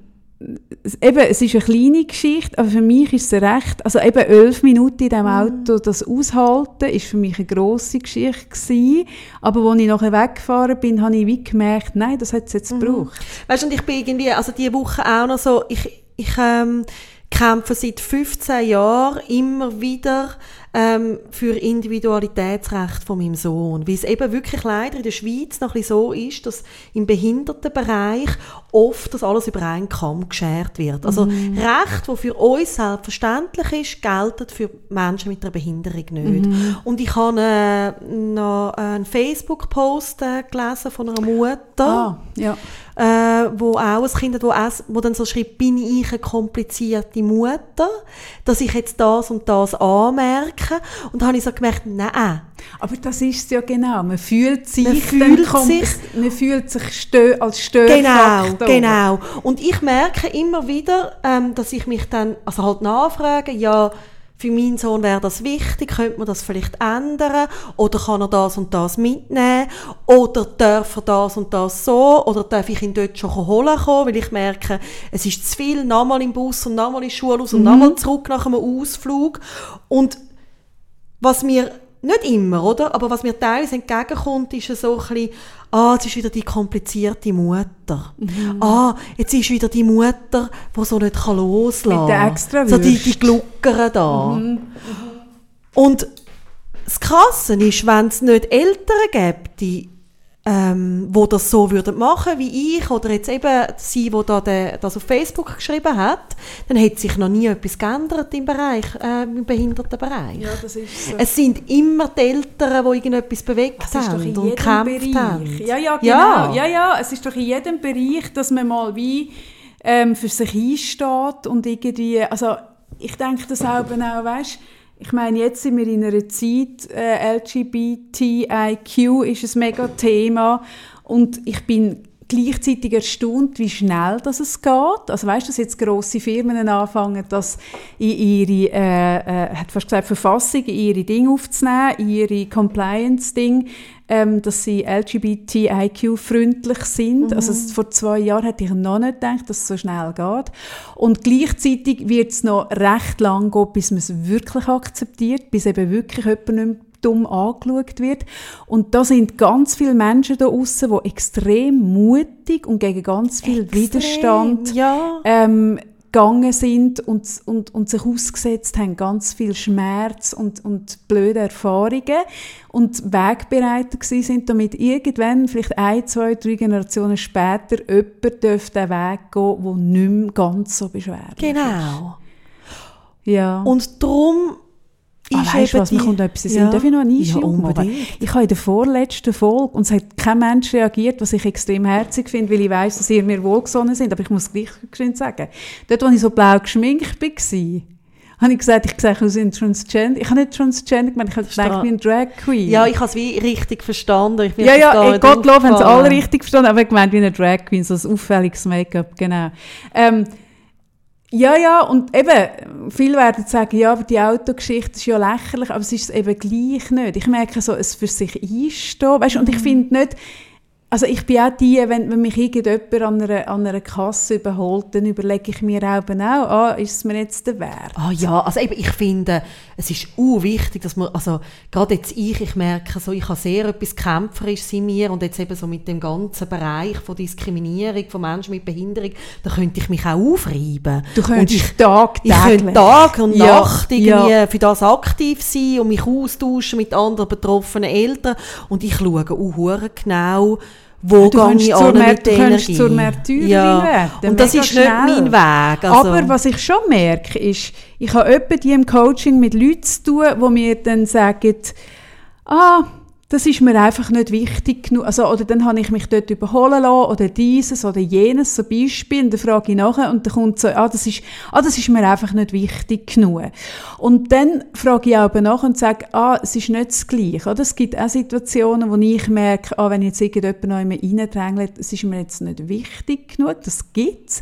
eben, es ist eine kleine Geschichte, aber für mich ist es recht, also eben elf Minuten in diesem mhm. Auto, das aushalten, ist für mich eine grosse Geschichte gewesen. Aber als ich nachher weggefahren bin, habe ich wie gemerkt, nein, das hat es jetzt mhm. gebraucht. Weißt du, und ich bin irgendwie, also diese Woche auch noch so, ich, ich ähm, kämpfe seit 15 Jahren immer wieder ähm, für Individualitätsrecht von meinem Sohn. Weil es eben wirklich leider in der Schweiz noch ein so ist, dass im Behindertenbereich oft das alles über einen Kamm geschert wird. Also mm. Recht, das für uns selbstverständlich ist, gelten für Menschen mit einer Behinderung nicht. Mm. Und ich habe äh, noch einen Facebook-Post äh, gelesen von einer Mutter, ah, ja äh, wo auch ein Kind hat, wo, wo dann so schreibt, bin ich eine komplizierte Mutter, dass ich jetzt das und das anmerke. Und da habe ich so gemerkt, nein. Aber das ist es ja genau. Man fühlt sich, man fühlt sich, man fühlt sich stö als Störfaktor. Genau, genau. Und ich merke immer wieder, ähm, dass ich mich dann, also halt nachfrage, ja, für meinen Sohn wäre das wichtig, könnte man das vielleicht ändern oder kann er das und das mitnehmen oder darf er das und das so oder darf ich ihn dort schon holen kommen, weil ich merke, es ist zu viel, nochmal im Bus und nochmal in die Schule und mhm. nochmal zurück nach einem Ausflug und was mir nicht immer, oder? Aber was mir teilweise entgegenkommt, ist so ein bisschen, ah, jetzt ist wieder die komplizierte Mutter. Mhm. Ah, jetzt ist wieder die Mutter, die so nicht loslassen kann. Mit der extra So die, die Gluckern da. Mhm. Und das Krasse ist, wenn es nicht Eltern gibt, die ähm, wo das so würden machen wie ich oder jetzt eben sie, wo da de, das auf Facebook geschrieben hat, dann hat sich noch nie etwas geändert im Bereich, äh, im Behindertenbereich. Ja, das ist so. Es sind immer die Eltern, die irgendetwas bewegt das haben und gekämpft Bereich. haben. Ja, ja, genau. Ja. ja, ja, es ist doch in jedem Bereich, dass man mal wie ähm, für sich einsteht und irgendwie, also ich denke das auch, auch weißt, ich meine, jetzt sind wir in einer Zeit, äh, LGBTIQ ist ein mega Thema und ich bin gleichzeitig erstaunt, wie schnell das es geht. Also weißt du, dass jetzt große Firmen anfangen, das in ihre, äh, äh, hat fast gesagt, Verfassung, in ihre Dinge aufzunehmen, in ihre Compliance-Dinge, ähm, dass sie LGBTIQ-freundlich sind. Mhm. Also vor zwei Jahren hätte ich noch nicht gedacht, dass es so schnell geht. Und gleichzeitig wird es noch recht lang gehen, bis man es wirklich akzeptiert, bis eben wirklich jemand nicht mehr dumm angeschaut wird. Und da sind ganz viele Menschen da draußen, die extrem mutig und gegen ganz viel extrem, Widerstand ja. ähm, gegangen sind und, und, und sich ausgesetzt haben, ganz viel Schmerz und, und blöde Erfahrungen und Wegbereiter gewesen sind, damit irgendwann, vielleicht ein, zwei, drei Generationen später, jemand den Weg gehen der nicht mehr ganz so beschwerlich Genau. Ja. Und darum Ah, weißt du was, mir kommt etwas in ja. Darf ich noch eine Einschub ja, Ich habe in der vorletzten Folge, und es hat kein Mensch reagiert, was ich extrem herzig finde, weil ich weiss, dass ihr mir wohlgesonnen sind, aber ich muss gleich sagen, dort, wo ich so blau geschminkt war, habe ich gesagt, ich sehe aus wie Transgender. Ich habe nicht Transgender gemeint, ich habe gedacht, ich bin Drag Queen. Ja, ich habe es wie richtig verstanden. ja, ja, Gottlob haben es alle richtig verstanden, aber ich gemeint wie eine Drag Queen, so ein auffälliges Make-up, genau. Ähm, ja, ja, und eben, viele werden sagen, ja, aber die Autogeschichte ist ja lächerlich, aber es ist eben gleich nicht. Ich merke so, es für sich einstehen, weißt, und ich mhm. finde nicht, also ich bin auch die, wenn, wenn mich irgendjemand an einer, an einer Kasse überholt, dann überlege ich mir auch, auch ah, ist es mir jetzt der Wert? Ah ja, also eben, ich finde, es ist auch wichtig, dass man, also gerade jetzt ich, ich merke so, ich habe sehr etwas Kämpferisches in mir und jetzt eben so mit dem ganzen Bereich von Diskriminierung von Menschen mit Behinderung, da könnte ich mich auch aufreiben. Du könntest ich, Tag, ich könnte Tag und ja, Nacht irgendwie ja. für das aktiv sein und mich austauschen mit anderen betroffenen Eltern und ich schaue auch genau, wo du gehe ich an mit der Energie. zur Märtyrerin ja. werden. Und das ist schnell. nicht mein Weg. Also. Aber was ich schon merke, ist, ich habe öppe die im Coaching mit Leuten zu tun, die mir dann sagen, ah, das ist mir einfach nicht wichtig genug. Also, oder dann habe ich mich dort überholen lassen, oder dieses oder jenes, so Beispiel, und dann frage ich nachher, und dann kommt so, ah, das ist, ah, das ist mir einfach nicht wichtig genug. Und dann frage ich auch nach und sage, ah, es ist nicht das Gleiche. Oder? Es gibt auch Situationen, wo ich merke, ah, wenn jetzt irgendjemand noch immer reindrängelt, es ist mir jetzt nicht wichtig genug, das gibt's.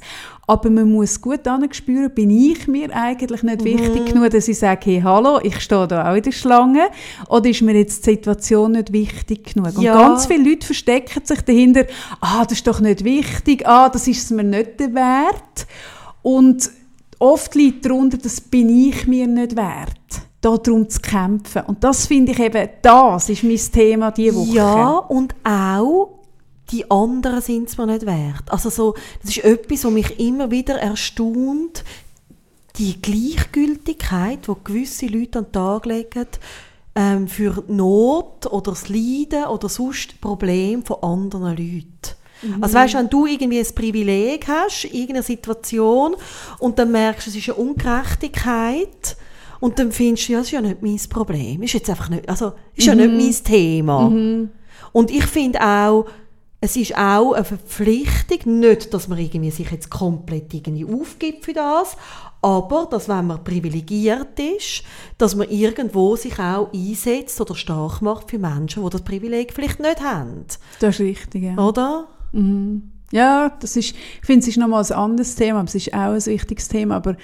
Aber man muss gut spüren, bin ich mir eigentlich nicht mhm. wichtig genug, dass ich sage, hey, hallo, ich stehe da auch in der Schlange. Oder ist mir jetzt die Situation nicht wichtig genug? Und ganz viele Leute verstecken sich dahinter, ah, das ist doch nicht wichtig, ah, das ist es mir nicht wert. Und oft liegt darunter, das bin ich mir nicht wert darum zu kämpfen. Und das finde ich eben, das ist mein Thema diese Woche. Ja, und auch die anderen sind es mir nicht wert. Also so, das ist etwas, was mich immer wieder erstaunt, die Gleichgültigkeit, die gewisse Leute an den Tag legen, ähm, für Not oder das Leiden oder sonst Problem von anderen Leuten. Mhm. Also weißt, wenn du irgendwie ein Privileg hast, in irgendeiner Situation und dann merkst, es ist eine Ungerechtigkeit und dann findest du, ja, das ist ja nicht mein Problem, ist jetzt einfach nicht, also ist mhm. ja nicht mhm. mein Thema. Mhm. Und ich finde auch, es ist auch eine Verpflichtung, nicht, dass man irgendwie sich jetzt komplett irgendwie aufgibt für das, aber dass wenn man privilegiert ist, dass man irgendwo sich auch einsetzt oder stark macht für Menschen, die das Privileg vielleicht nicht haben. Das ist richtig, ja. Oder? Mhm. Ja, das ist, ich finde, es ist nochmal ein anderes Thema, aber es ist auch ein wichtiges Thema, aber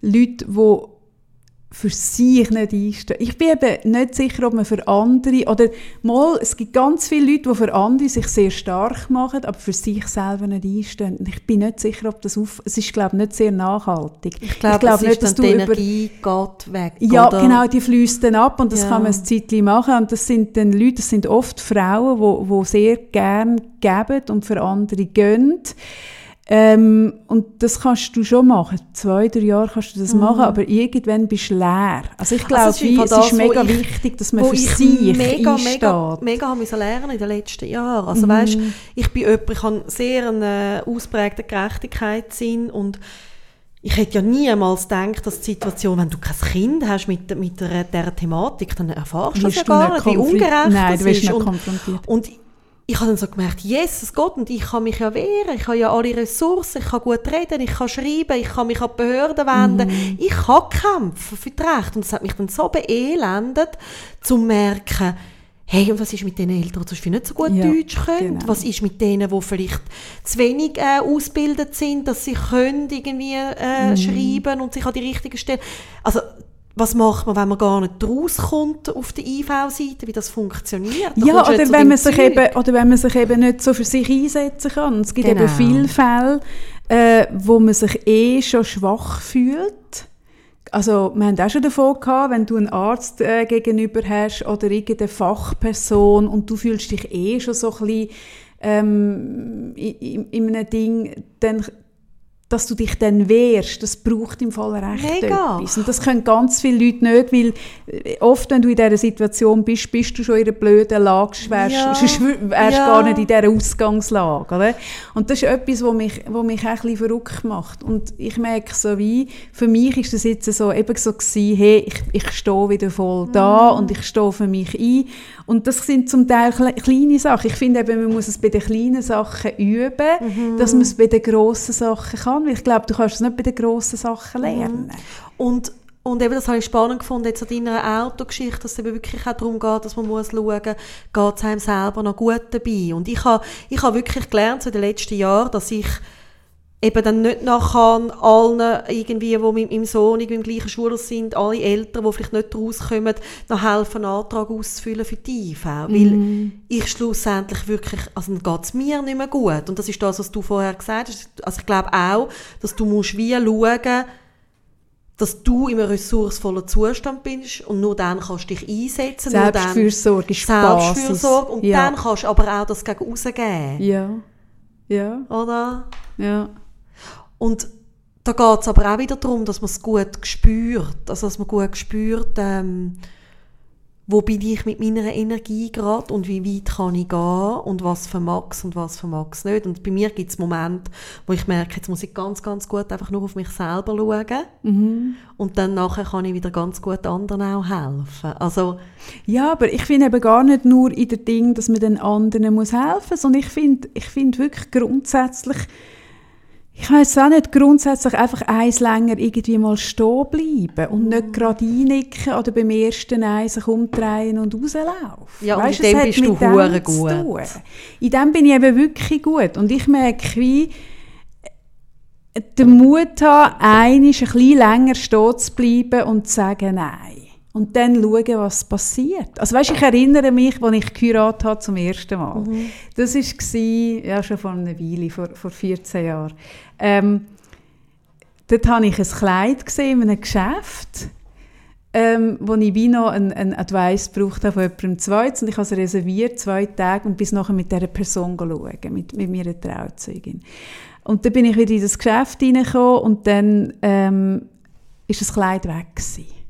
Leute, die für sich nicht einstehen. Ich bin eben nicht sicher, ob man für andere, oder mal, es gibt ganz viele Leute, die für andere sich sehr stark machen, aber für sich selber nicht einstehen. Ich bin nicht sicher, ob das auf, es ist, glaube ich, nicht sehr nachhaltig. Ich glaube, glaub nicht, dass die Energie geht weg, Ja, oder? genau, die fließt dann ab und das ja. kann man ein Zeitchen machen und das sind dann Leute, das sind oft Frauen, die, die sehr gern geben und für andere gönnen. Ähm, und das kannst du schon machen. Zwei, drei Jahre kannst du das mhm. machen, aber irgendwann bist du leer. Also ich glaube, also es, es ist mega ich, wichtig, dass man für sich mega, einsteht. Mega, mega habe lernen in den letzten Jahren. Also mhm. weißt, ich bin jemand, ich habe sehr einen ausprägten Gerechtigkeitssinn und ich hätte ja niemals gedacht, dass die Situation, wenn du kein Kind hast mit, mit der, der Thematik, dann erfahrst du das ja gar nicht, wie ungerecht Nein, das ist. Und, und ich habe dann so gemerkt, Jesus Gott, und ich kann mich ja wehren, ich habe ja alle Ressourcen, ich kann gut reden, ich kann schreiben, ich kann mich an die Behörden wenden, mm. ich kann kämpfen für die Rechte. Und es hat mich dann so beelendet, zu merken, hey, und was ist mit den Eltern, die nicht so gut ja, Deutsch können? Genau. Was ist mit denen, die vielleicht zu wenig äh, ausgebildet sind, dass sie können irgendwie äh, mm. schreiben und sich an die richtigen Stellen... Also was macht man, wenn man gar nicht rauskommt auf der IV-Seite, wie das funktioniert? Da ja, oder wenn, man sich eben, oder wenn man sich eben nicht so für sich einsetzen kann. Es gibt genau. eben viele Fälle, äh, wo man sich eh schon schwach fühlt. Also wir haben auch schon davon gehabt, wenn du einen Arzt äh, gegenüber hast oder irgendeine Fachperson und du fühlst dich eh schon so ein bisschen ähm, in, in einem Ding, dann dass du dich dann wehrst, das braucht im Fall recht Mega. etwas. Und das können ganz viele Leute nicht, weil äh, oft, wenn du in dieser Situation bist, bist du schon in einer blöden Lage, wärst, ja. wärst ja. gar nicht in dieser Ausgangslage. Oder? Und das ist etwas, was mich, was mich auch ein bisschen verrückt macht. Und ich merke so wie, für mich ist das jetzt so, eben so gewesen, hey, ich, ich stehe wieder voll da mhm. und ich stehe für mich ein. Und das sind zum Teil kleine Sachen. Ich finde eben, man muss es bei den kleinen Sachen üben, mhm. dass man es bei den grossen Sachen kann. Weil ich glaube, du kannst es nicht bei den grossen Sachen mhm. lernen. Mhm. Und und eben, das habe ich spannend gefunden, jetzt an deiner Autogeschichte, dass es eben wirklich auch darum geht, dass man muss schauen, geht es einem selber noch gut dabei. Und ich habe, ich habe wirklich gelernt so in den letzten Jahren, dass ich eben dann nicht nachher allen irgendwie, die mit meinem Sohn im gleichen Schule sind, alle Eltern, die vielleicht nicht rauskommen, noch helfen, einen Antrag auszufüllen für die IV. Mm. Weil mhm. ich schlussendlich wirklich, also dann geht es mir nicht mehr gut. Und das ist das, was du vorher gesagt hast. Also ich glaube auch, dass du musst wie schauen, dass du in einem ressourcevollen Zustand bist und nur dann kannst du dich einsetzen. Selbstfürsorge ist Selbstfürsorge und ja. dann kannst du aber auch das gegen rausgeben. Ja. Ja. Oder? Ja. Und da geht es aber auch wieder darum, dass man es gut spürt. Also, dass man gut spürt, ähm, wo bin ich mit meiner Energie gerade und wie weit kann ich gehen und was vermag und was vermag nicht. Und bei mir gibt es Momente, wo ich merke, jetzt muss ich ganz, ganz gut einfach nur auf mich selber schauen mhm. und dann nachher kann ich wieder ganz gut anderen auch helfen. Also, ja, aber ich finde eben gar nicht nur in der Ding, dass man den anderen muss helfen muss, sondern ich finde ich find wirklich grundsätzlich, ich weiß auch nicht, grundsätzlich einfach eins länger irgendwie mal stehen bleiben und nicht gerade einnicken oder beim ersten Eis sich umdrehen und rauslaufen. Ja, weißt, und in dem bist du hure gut. In dem bin ich eben wirklich gut. Und ich merke, wie äh, den Mut haben, einmal ein bisschen länger stehen zu bleiben und zu sagen Nein und dann schauen, was passiert. Also weißt, ich erinnere mich, als ich geheiratet habe zum ersten Mal. Mhm. Das war ja, schon vor einer Weile, vor, vor 14 Jahren. Ähm, dort habe ich ein Kleid gesehen in einem Geschäft, ähm, wo ich wie noch einen, einen Advice brauchte von jemandem Zweites. Und ich habe es reserviert, zwei Tage, und bis nachher mit dieser Person schauen, mit, mit meiner Trauzeugin. Und dann bin ich wieder in das Geschäft hineingekommen und dann ähm, ist das Kleid weg gewesen.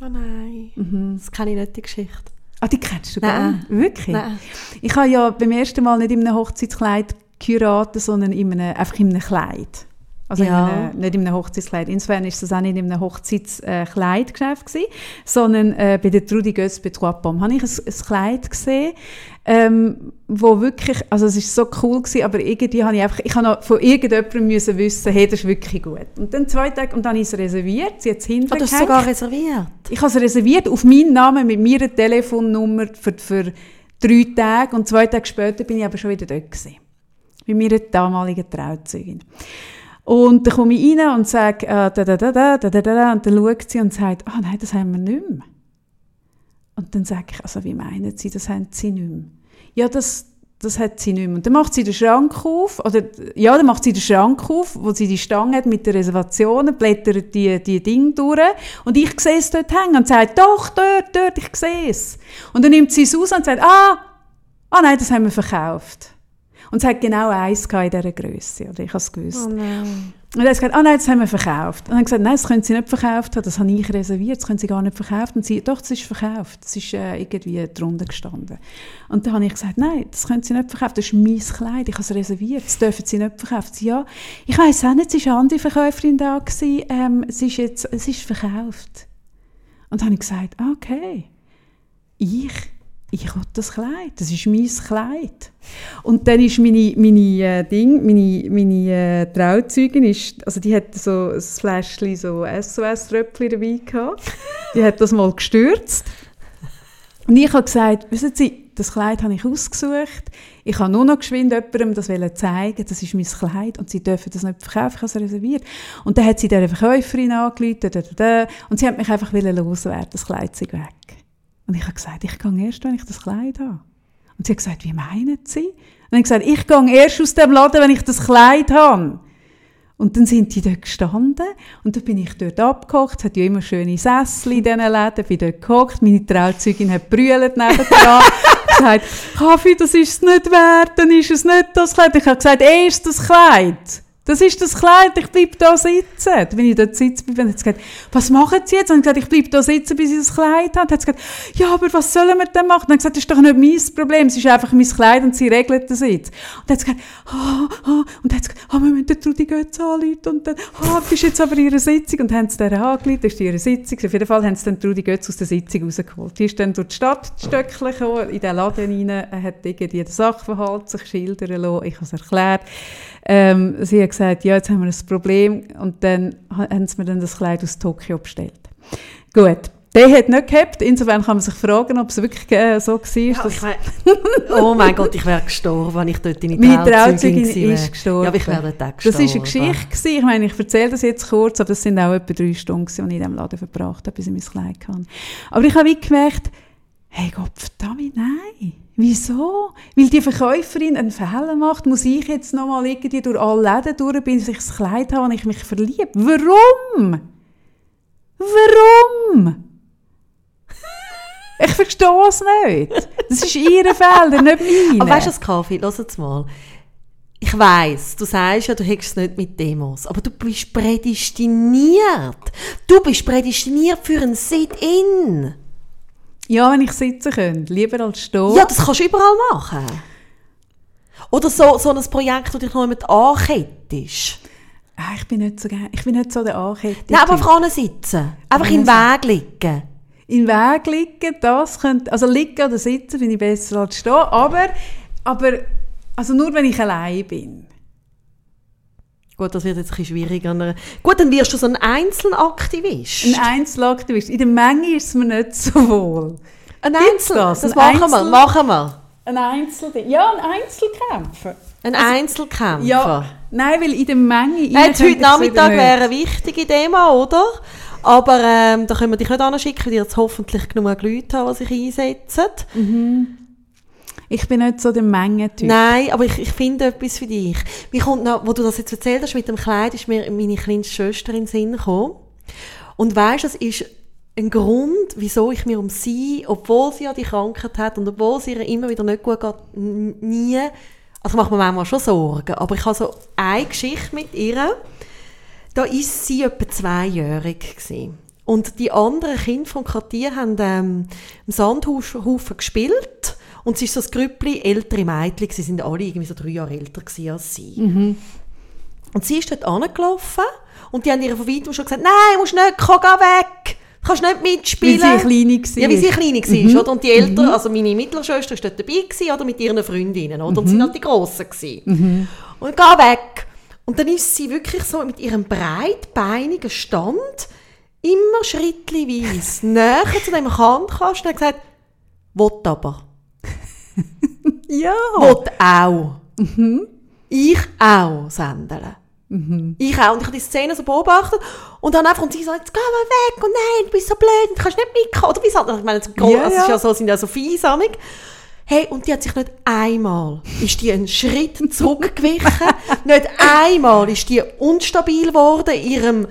Oh nein, mhm. das kenne ich nicht, die Geschichte. Ah, die kennst du gar nicht? Wirklich? Nein. Ich habe ja beim ersten Mal nicht in einem Hochzeitskleid geheiratet, sondern in einem, einfach in einem Kleid. Also ja. in einem, nicht in einem Hochzeitskleid. Insofern war das auch nicht in einem Hochzeitskleidgeschäft, äh, sondern äh, bei der Trudi Götz bei Trois Pommes habe ich ein, ein Kleid gesehen, ähm, wo wirklich, also es war so cool gewesen, aber irgendwie habe ich einfach, ich habe von irgendjemandem müssen wissen, hey, das ist wirklich gut. Und dann zwei Tage, und dann ich es reserviert, sie hat es hinterher oh, du hast sogar reserviert? Ich habe es reserviert, auf meinen Namen, mit meiner Telefonnummer für, für drei Tage und zwei Tage später bin ich aber schon wieder dort gewesen. Bei meiner damaligen Trauzeugin. Und dann komme ich rein und sage, äh, da, da, da, da, da, da, da, und dann schaut sie und sagt, ah oh, nein, das haben wir nicht mehr. Und dann sage ich, also wie meinen Sie, das haben Sie nicht mehr? ja, das, das hat sie nicht mehr. Und dann macht sie den Schrank auf, oder, ja, dann macht sie den Schrank auf, wo sie die Stange hat mit den Reservationen, blättert die, die Dinge durch und ich sehe es dort hängen und sagt, doch, dort, dort, ich sehe es. Und dann nimmt sie es aus und sagt, ah, ah nein, das haben wir verkauft. Und es hat genau eins in dieser Größe, oder ich habe es gewusst. Oh nein. Und er hat gesagt, ah nein, das haben wir verkauft. Und dann hat gesagt, nein, das können Sie nicht verkauft haben, das habe ich reserviert, das können Sie gar nicht verkauft. Und sie, doch, das ist verkauft, das ist äh, irgendwie drunter gestanden. Und dann habe ich gesagt, nein, das können Sie nicht verkaufen, das ist mein Kleid, ich habe es reserviert, das dürfen Sie nicht verkaufen. Sie, ja, ich weiß auch nicht, es war eine andere Verkäuferin da, gewesen, ähm, es, ist jetzt, es ist verkauft. Und dann habe ich gesagt, okay, ich ich will das Kleid, das ist mein Kleid. Und dann ist meine, meine äh, Ding, meine, meine äh, Trauzeugin, ist, also die hat so ein Fläschchen so SOS-Tröpfchen dabei gehabt. Die hat das mal gestürzt. Und ich habe gesagt, wissen Sie, das Kleid habe ich ausgesucht. Ich habe nur noch geschwind jemandem das zeigen, das ist mein Kleid und sie dürfen das nicht verkaufen, ich habe es reserviert. Und dann hat sie der Verkäuferin angerufen und sie hat mich einfach loswerden, das Kleid sei weg. Und ich habe gesagt, ich gehe erst, wenn ich das Kleid habe. Und sie hat gesagt, wie meinen Sie? Und ich habe gesagt, ich gehe erst aus dem Laden, wenn ich das Kleid habe. Und dann sind die dort gestanden und dann bin ich dort abgekocht. Es hat ja immer schöne Sessel in diesen Läden. bin dort gekocht. Meine Trauzeugin hat brüllt nebendran. gesagt, Kaffee, das ist es nicht wert, dann ist es nicht das Kleid. Ich habe gesagt, erst das Kleid. Das ist das Kleid, ich bleibe da sitzen. Dann bin ich dort sitzen geblieben, hat sie gesagt, was machen Sie jetzt? Und ich gesagt, ich bleibe da sitzen, bis ich das Kleid habe. Dann hat sie gesagt, ja, aber was sollen wir denn machen? Dann hat gesagt, das ist doch nicht mein Problem, es ist einfach mein Kleid und sie regelt das jetzt. Und dann hat sie gesagt, ah, ah, und dann hat sie gesagt, ah, wir müssen Trudi Götz anrufen und dann, ah, das ist jetzt aber ihre Sitzung. Und dann haben sie der angerufen, das ist ihre Sitzung. Auf jeden Fall haben sie dann Trudi Götz aus der Sitzung rausgeholt. Die ist dann durch die Stadt gekommen, in den Laden rein, hat irgendwie den Sachverhalt sich schildern lassen, ich habe es erklärt. Ähm, sie hat gesagt, ja, jetzt haben wir ein Problem und dann haben sie mir dann das Kleid aus Tokio bestellt. Gut, der hat nicht gehabt. Insofern kann man sich fragen, ob es wirklich äh, so war. Ja, wär, oh mein Gott, ich wäre gestorben, wenn ich dort in Meine Trauzeugin ist gestorben. Ja, aber ich wäre dort gestorben. Das war eine Geschichte. Ich meine, ich erzähle das jetzt kurz, aber das sind auch etwa drei Stunden, die ich in diesem Laden verbracht habe, bis ich mein Kleid kann. Aber ich habe gemerkt, hey Gott, verdammt, nein. Wieso? Weil die Verkäuferin einen Fehler macht, muss ich jetzt nochmal irgendwie durch alle Läden durch, bis ich das Kleid habe und ich mich verliebe. Warum? Warum? Ich verstehe es nicht. Das ist ihre Fehler, nicht meine. Aber weißt du was, Kaffee? Lass jetzt mal. Ich weiss, du sagst ja, du hättest es nicht mit Demos, aber du bist prädestiniert. Du bist prädestiniert für ein Sit-In. Ja, wenn ich sitzen könnte. Lieber als stehen. Ja, das kannst du überall machen. Oder so, so ein Projekt, das dich noch jemand ankettet. Ah, ich bin nicht so gerne. Ich bin nicht so der Ankette. Nein, aber vorne sitzen. Einfach in den Weg liegen. In den Weg liegen, das könnte... Also liegen oder sitzen finde ich besser als stehen. Aber, aber also nur, wenn ich allein bin. Gut, das wird jetzt ein bisschen schwieriger. Gut, dann wirst du so ein Einzelaktivist. Ein Einzelaktivist. In der Menge ist es mir nicht so wohl. Ein Einzel, das, das machen Einzel wir, machen wir. Ein Einzel, ja, ein Einzelkämpfer. Ein also, Einzelkämpfer? Ja, nein, weil in der Menge... Jetzt heute Nachmittag wäre eine wichtige Thema, oder? Aber ähm, da können wir dich nicht anschicken, weil jetzt hoffentlich genug Leute haben, die sich einsetzen. Mhm. Ich bin nicht so der Mengentyp. Nein, aber ich, ich finde etwas für dich. Mir kommt noch, wo du das jetzt erzählt hast mit dem Kleid, ist mir meine kleine Schwester in den Sinn gekommen. Und weißt, das ist ein Grund, wieso ich mir um sie, obwohl sie ja die Krankheit hat und obwohl sie ihr immer wieder nicht gut geht, nie, also macht mir manchmal schon Sorgen, aber ich habe so eine Geschichte mit ihr, da ist sie etwa zweijährig gewesen. Und die anderen Kinder vom Quartier haben ähm, im Sandhaufen gespielt und sie ist so ein Grüppli ältere Mädchen, sie sind alle irgendwie so drei Jahre älter als sie. Mhm. Und sie ist dort angelaufen und die haben ihr von weitem schon gesagt, nein, musst nicht, komm, geh weg, kannst nicht mitspielen. Wie sie klein war. Ja, wie sie klein war, mhm. oder? Und die Eltern, mhm. also meine mittlere Schwester war dort dabei, gewesen, oder, mit ihren Freundinnen, oder? Und sie waren halt die Grossen. Mhm. Und geh weg. Und dann ist sie wirklich so mit ihrem breitbeinigen Stand immer schrittweise näher zu dem Handkasten und hat gesagt, «Wott aber.» ja. Will auch. Mhm. Ich auch sendeln. Mhm. Ich auch. Und ich habe die Szene so beobachtet und dann einfach, und sie so, jetzt geh mal weg und nein, du bist so blöd, du kannst nicht mitkommen. Oder wie sagt ich meine, ja, also, ja. ja so, sind ja so fiesamig. Hey, und die hat sich nicht einmal, ist die einen Schritt zurückgewichen, nicht einmal ist die unstabil geworden in ihrem,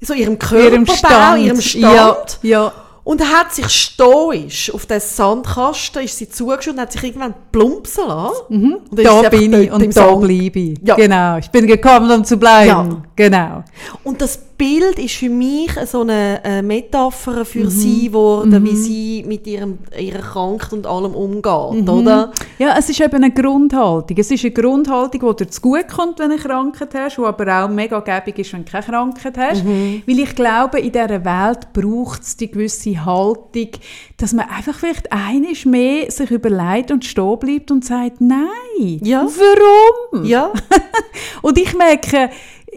so ihrem Körperbau, ihrem Stand. Ihrem Stand. Ja, ja. Und er hat sich stoisch auf den Sandkasten ist sie zugeschaut und hat sich irgendwann plumpsen lassen. Mhm. da bin ich und da bleibe ich. Ja. Genau, ich bin gekommen, um zu bleiben. Ja. Genau. Und das Bild ist für mich so eine, Metapher für mhm. sie geworden, mhm. wie sie mit ihrem, ihrer Krankheit und allem umgeht, mhm. oder? Ja, es ist eben eine Grundhaltung. Es ist eine Grundhaltung, die dir zu gut kommt, wenn du eine Krankheit hast, die aber auch mega gäbig ist, wenn du keine Krankheit hast. Mhm. Weil ich glaube, in dieser Welt braucht es die gewisse Haltung, dass man einfach vielleicht einiges mehr sich überlegt und stehen bleibt und sagt, nein, ja. warum? Ja. und ich merke,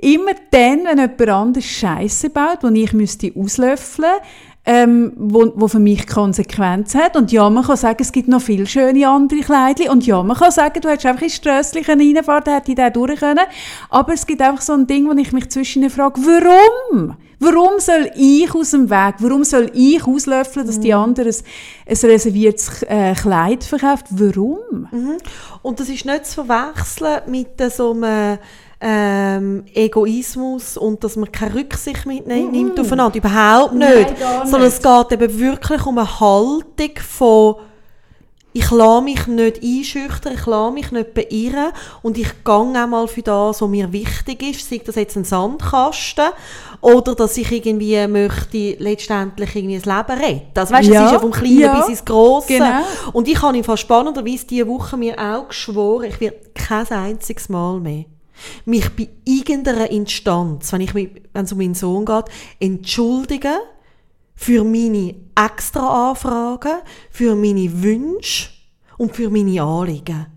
immer dann, wenn jemand anderes Scheiße baut, wo ich müsste auslöffeln ähm, wo, wo für mich Konsequenz hat. Und ja, man kann sagen, es gibt noch viel schöne andere Kleidchen. Und ja, man kann sagen, du hättest einfach in Strösslichen reinfahren, dann hätte ich den durch können. Aber es gibt einfach so ein Ding, wo ich mich zwischen frage, warum? Warum soll ich aus dem Weg? Warum soll ich auslöffeln, dass die mhm. anderen ein, ein reserviertes äh, Kleid verkauft? Warum? Mhm. Und das ist nicht zu verwechseln mit so einem ähm, Egoismus und dass man keine Rücksicht mitnimmt mm -mm. aufeinander. Überhaupt nicht. Nein, Sondern es geht eben wirklich um eine Haltung von ich lasse mich nicht einschüchtern, ich lasse mich nicht beirren und ich gehe auch mal für das, was mir wichtig ist, sei das jetzt ein Sandkasten oder dass ich irgendwie möchte letztendlich irgendwie das Leben retten. Also weißt, ja. es ist ja vom Kleinen ja. bis ins Grosse. Genau. Und ich habe im Fall spannenderweise diese Woche mir auch geschworen, ich werde kein einziges Mal mehr mich bei irgendeiner Instanz, wenn, ich wenn es um meinen Sohn geht, entschuldigen für meine extra Anfragen, für meine Wünsche und für meine Anliegen.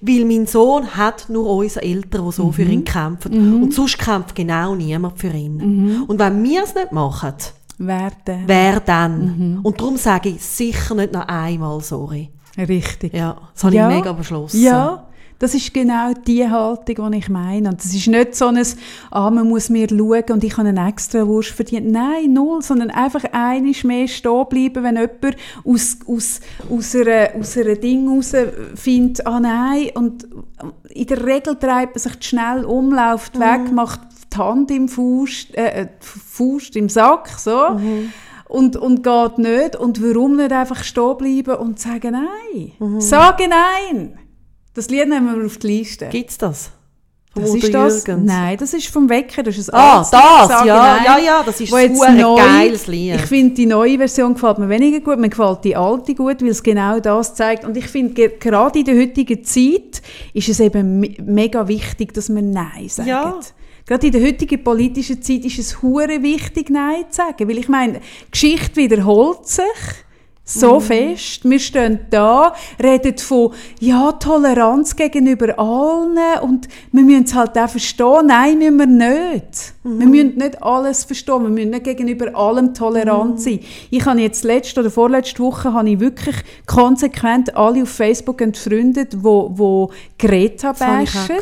Weil mein Sohn hat nur unsere Eltern, die so mhm. für ihn kämpfen. Mhm. Und sonst kämpft genau niemand für ihn. Mhm. Und wenn wir es nicht machen, wer dann? Wer dann? Mhm. Und darum sage ich sicher nicht noch einmal sorry. Richtig. Ja, das habe ja. ich mega beschlossen. Ja, das ist genau die Haltung, die ich meine. Und das ist nicht so ein, ah, man muss mir schauen und ich habe einen extra Wurst verdient. Nein, null, sondern einfach einiges mehr stehen bleiben, wenn jemand aus, aus, aus, einer, aus einer Ding raus findet, ah nein, und in der Regel treibt man sich schnell um, läuft mhm. weg, macht die Hand im Fuß, äh, äh Fuß im Sack, so. Mhm und, und geht nicht. Und warum nicht einfach stehen bleiben und sagen Nein? Mhm. Sagen Nein! Das Lied nehmen wir auf die Liste. Gibt es das? Das ist das? Nein, das ist vom Wecker. Das ist ein ah, das, ja, ja, ja, das ist ein geiles Lied. Ich finde, die neue Version gefällt mir weniger gut, mir gefällt die alte gut, weil es genau das zeigt. Und ich finde, gerade in der heutigen Zeit ist es eben mega wichtig, dass man Nein sagt. Ja. Gerade in der heutigen politischen Zeit ist es hure wichtig, Nein zu sagen. Weil ich meine, Geschichte wiederholt sich so mhm. fest. Wir stehen da, reden von ja, Toleranz gegenüber allen und wir müssen es halt auch verstehen. Nein, müssen wir nicht. Mhm. Wir müssen nicht alles verstehen. Wir müssen nicht gegenüber allem tolerant mhm. sein. Ich habe jetzt letzte oder vorletzte Woche habe ich wirklich konsequent alle auf Facebook entfreundet, wo, wo Greta bashen.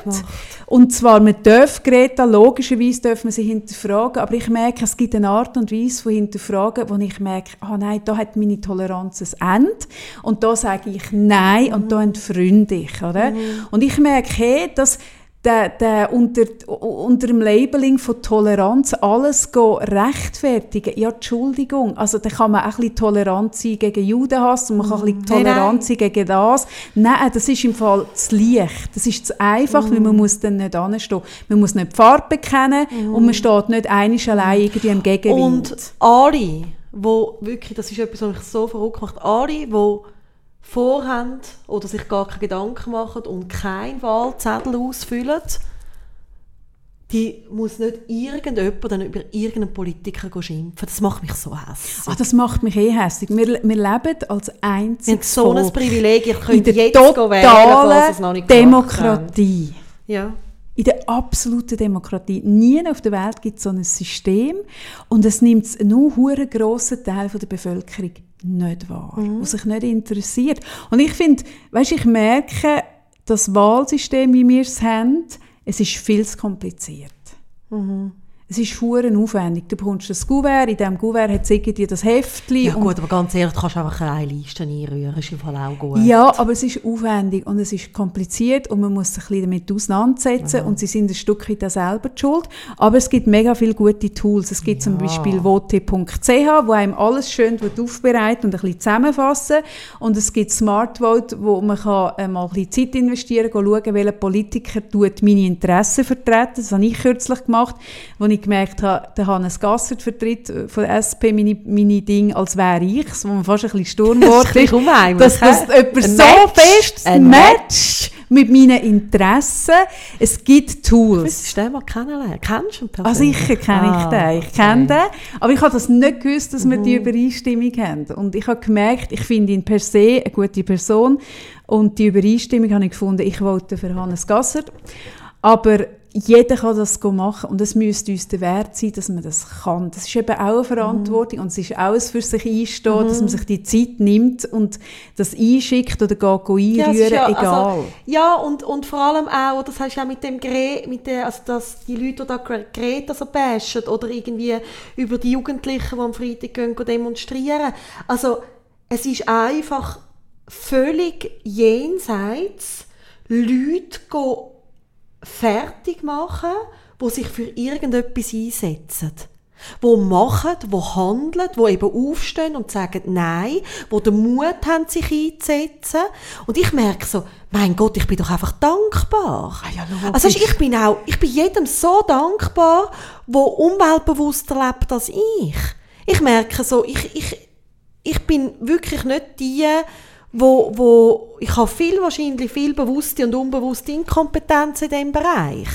Und zwar, man darf Greta, logischerweise dürfen wir sie hinterfragen, aber ich merke, es gibt eine Art und Weise von hinterfragen, wo ich merke, ah oh nein, da hat meine Toleranz ein Ende und da sage ich Nein mhm. und da entfreunde ich, oder? Mhm. Und ich merke, hey, dass der, der unter, unter dem Labeling von Toleranz alles rechtfertigen. Ja, Entschuldigung. Also, da kann man auch ein bisschen tolerant sein gegen Judenhass und man kann ein bisschen tolerant sein gegen das. Nein, das ist im Fall zu leicht. Das ist zu einfach, mm. weil man mhm. muss dann nicht anstehen. Man muss nicht die Farbe bekennen mm. und man steht nicht einisch allein irgendwie im Gegenwind. Und alle, wo wirklich, das ist etwas, was mich so verrückt macht, alle, wo vorhaben oder sich gar keine Gedanken machen und keinen Wahlzettel ausfüllen, die muss nicht irgendjemand dann über irgendeinen Politiker schimpfen. Das macht mich so hässlich. Ach, das macht mich eh hässlich. Wir, wir leben als einziges so ein Privileg, ihr könnt jetzt wählen, es noch nicht Demokratie. Ja. In der absoluten Demokratie. Nie auf der Welt gibt es so ein System und es nimmt nur einen grossen Teil der Bevölkerung nicht wahr, mhm. was sich nicht interessiert. Und ich finde, weißt, ich merke, das Wahlsystem, wie wir es haben, es ist viel zu kompliziert. Mhm. Es ist hure aufwendig. Du bekommst das Kuvert, in diesem Kuvert hat dir das Heftchen. Ja gut, aber ganz ehrlich, du kannst einfach eine Liste einrühren, das ist im Fall auch gut. Ja, aber es ist aufwendig und es ist kompliziert und man muss sich ein bisschen damit auseinandersetzen mhm. und sie sind ein Stück weit selber die schuld. Aber es gibt mega viele gute Tools. Es gibt ja. zum Beispiel vote.ch, wo einem alles schön aufbereiten und ein bisschen zusammenfassen und es gibt Smartvote, wo man kann, äh, mal ein bisschen Zeit investieren kann, schauen, welcher Politiker tut meine Interessen vertreten. Das habe ich kürzlich gemacht, wo ich gemerkt habe, der Hannes Gasser vertritt äh, von der SP meine, meine Dinge, als wäre ich wo man fast ein bisschen Sturmwort ist. dass das jemand so Match. fest ein Match mit meinen Interessen. Es gibt Tools. Du den mal kennenlernen? Kennst du ihn Ah, sicher kenne ich ah, den. Ich kenne okay. den. Aber ich habe das nicht gewusst, dass wir die mhm. Übereinstimmung haben. Und ich habe gemerkt, ich finde ihn per se eine gute Person. Und die Übereinstimmung habe ich gefunden, ich wollte für Hannes Gasser. Aber jeder kann das machen und es müsste uns der Wert sein, dass man das kann. Das ist eben auch eine Verantwortung mhm. und es ist auch ein für sich einstehen, mhm. dass man sich die Zeit nimmt und das einschickt oder geht einrühren, ja, ja, also, egal. Also, ja, und, und vor allem auch, das heißt ja mit dem Gerät, mit der, also dass die Leute, die da Geräte so bashen oder irgendwie über die Jugendlichen, die am Freitag gehen demonstrieren. Also es ist einfach völlig jenseits, Leute gehen fertig machen, die sich für irgendetwas einsetzen. Wo machen, wo handeln, wo eben aufstehen und sagen Nein, wo den Mut haben, sich einzusetzen. Und ich merke so, mein Gott, ich bin doch einfach dankbar. Ah ja, also ich bin auch, ich bin jedem so dankbar, wo umweltbewusster lebt als ich. Ich merke so, ich, ich, ich bin wirklich nicht die, wo, wo ich habe viel wahrscheinlich viel bewusste und unbewusste Inkompetenz in diesem Bereich.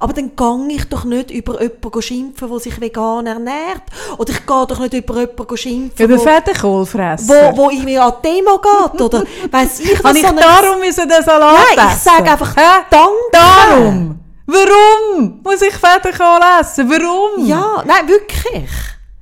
Aber dann gehe ich doch nicht über jemanden schimpfen, der sich vegan ernährt. Oder ich gehe doch nicht über jemanden schimpfen, Über Fettenkohl fressen. Wo, wo irgendwie an die Demo geht. Oder weiss ich was. ich so darum müssen den Salat Nein, ich sage einfach Hä? Danke. Darum? Warum muss ich Fettenkohl essen? Warum? Ja, nein, wirklich.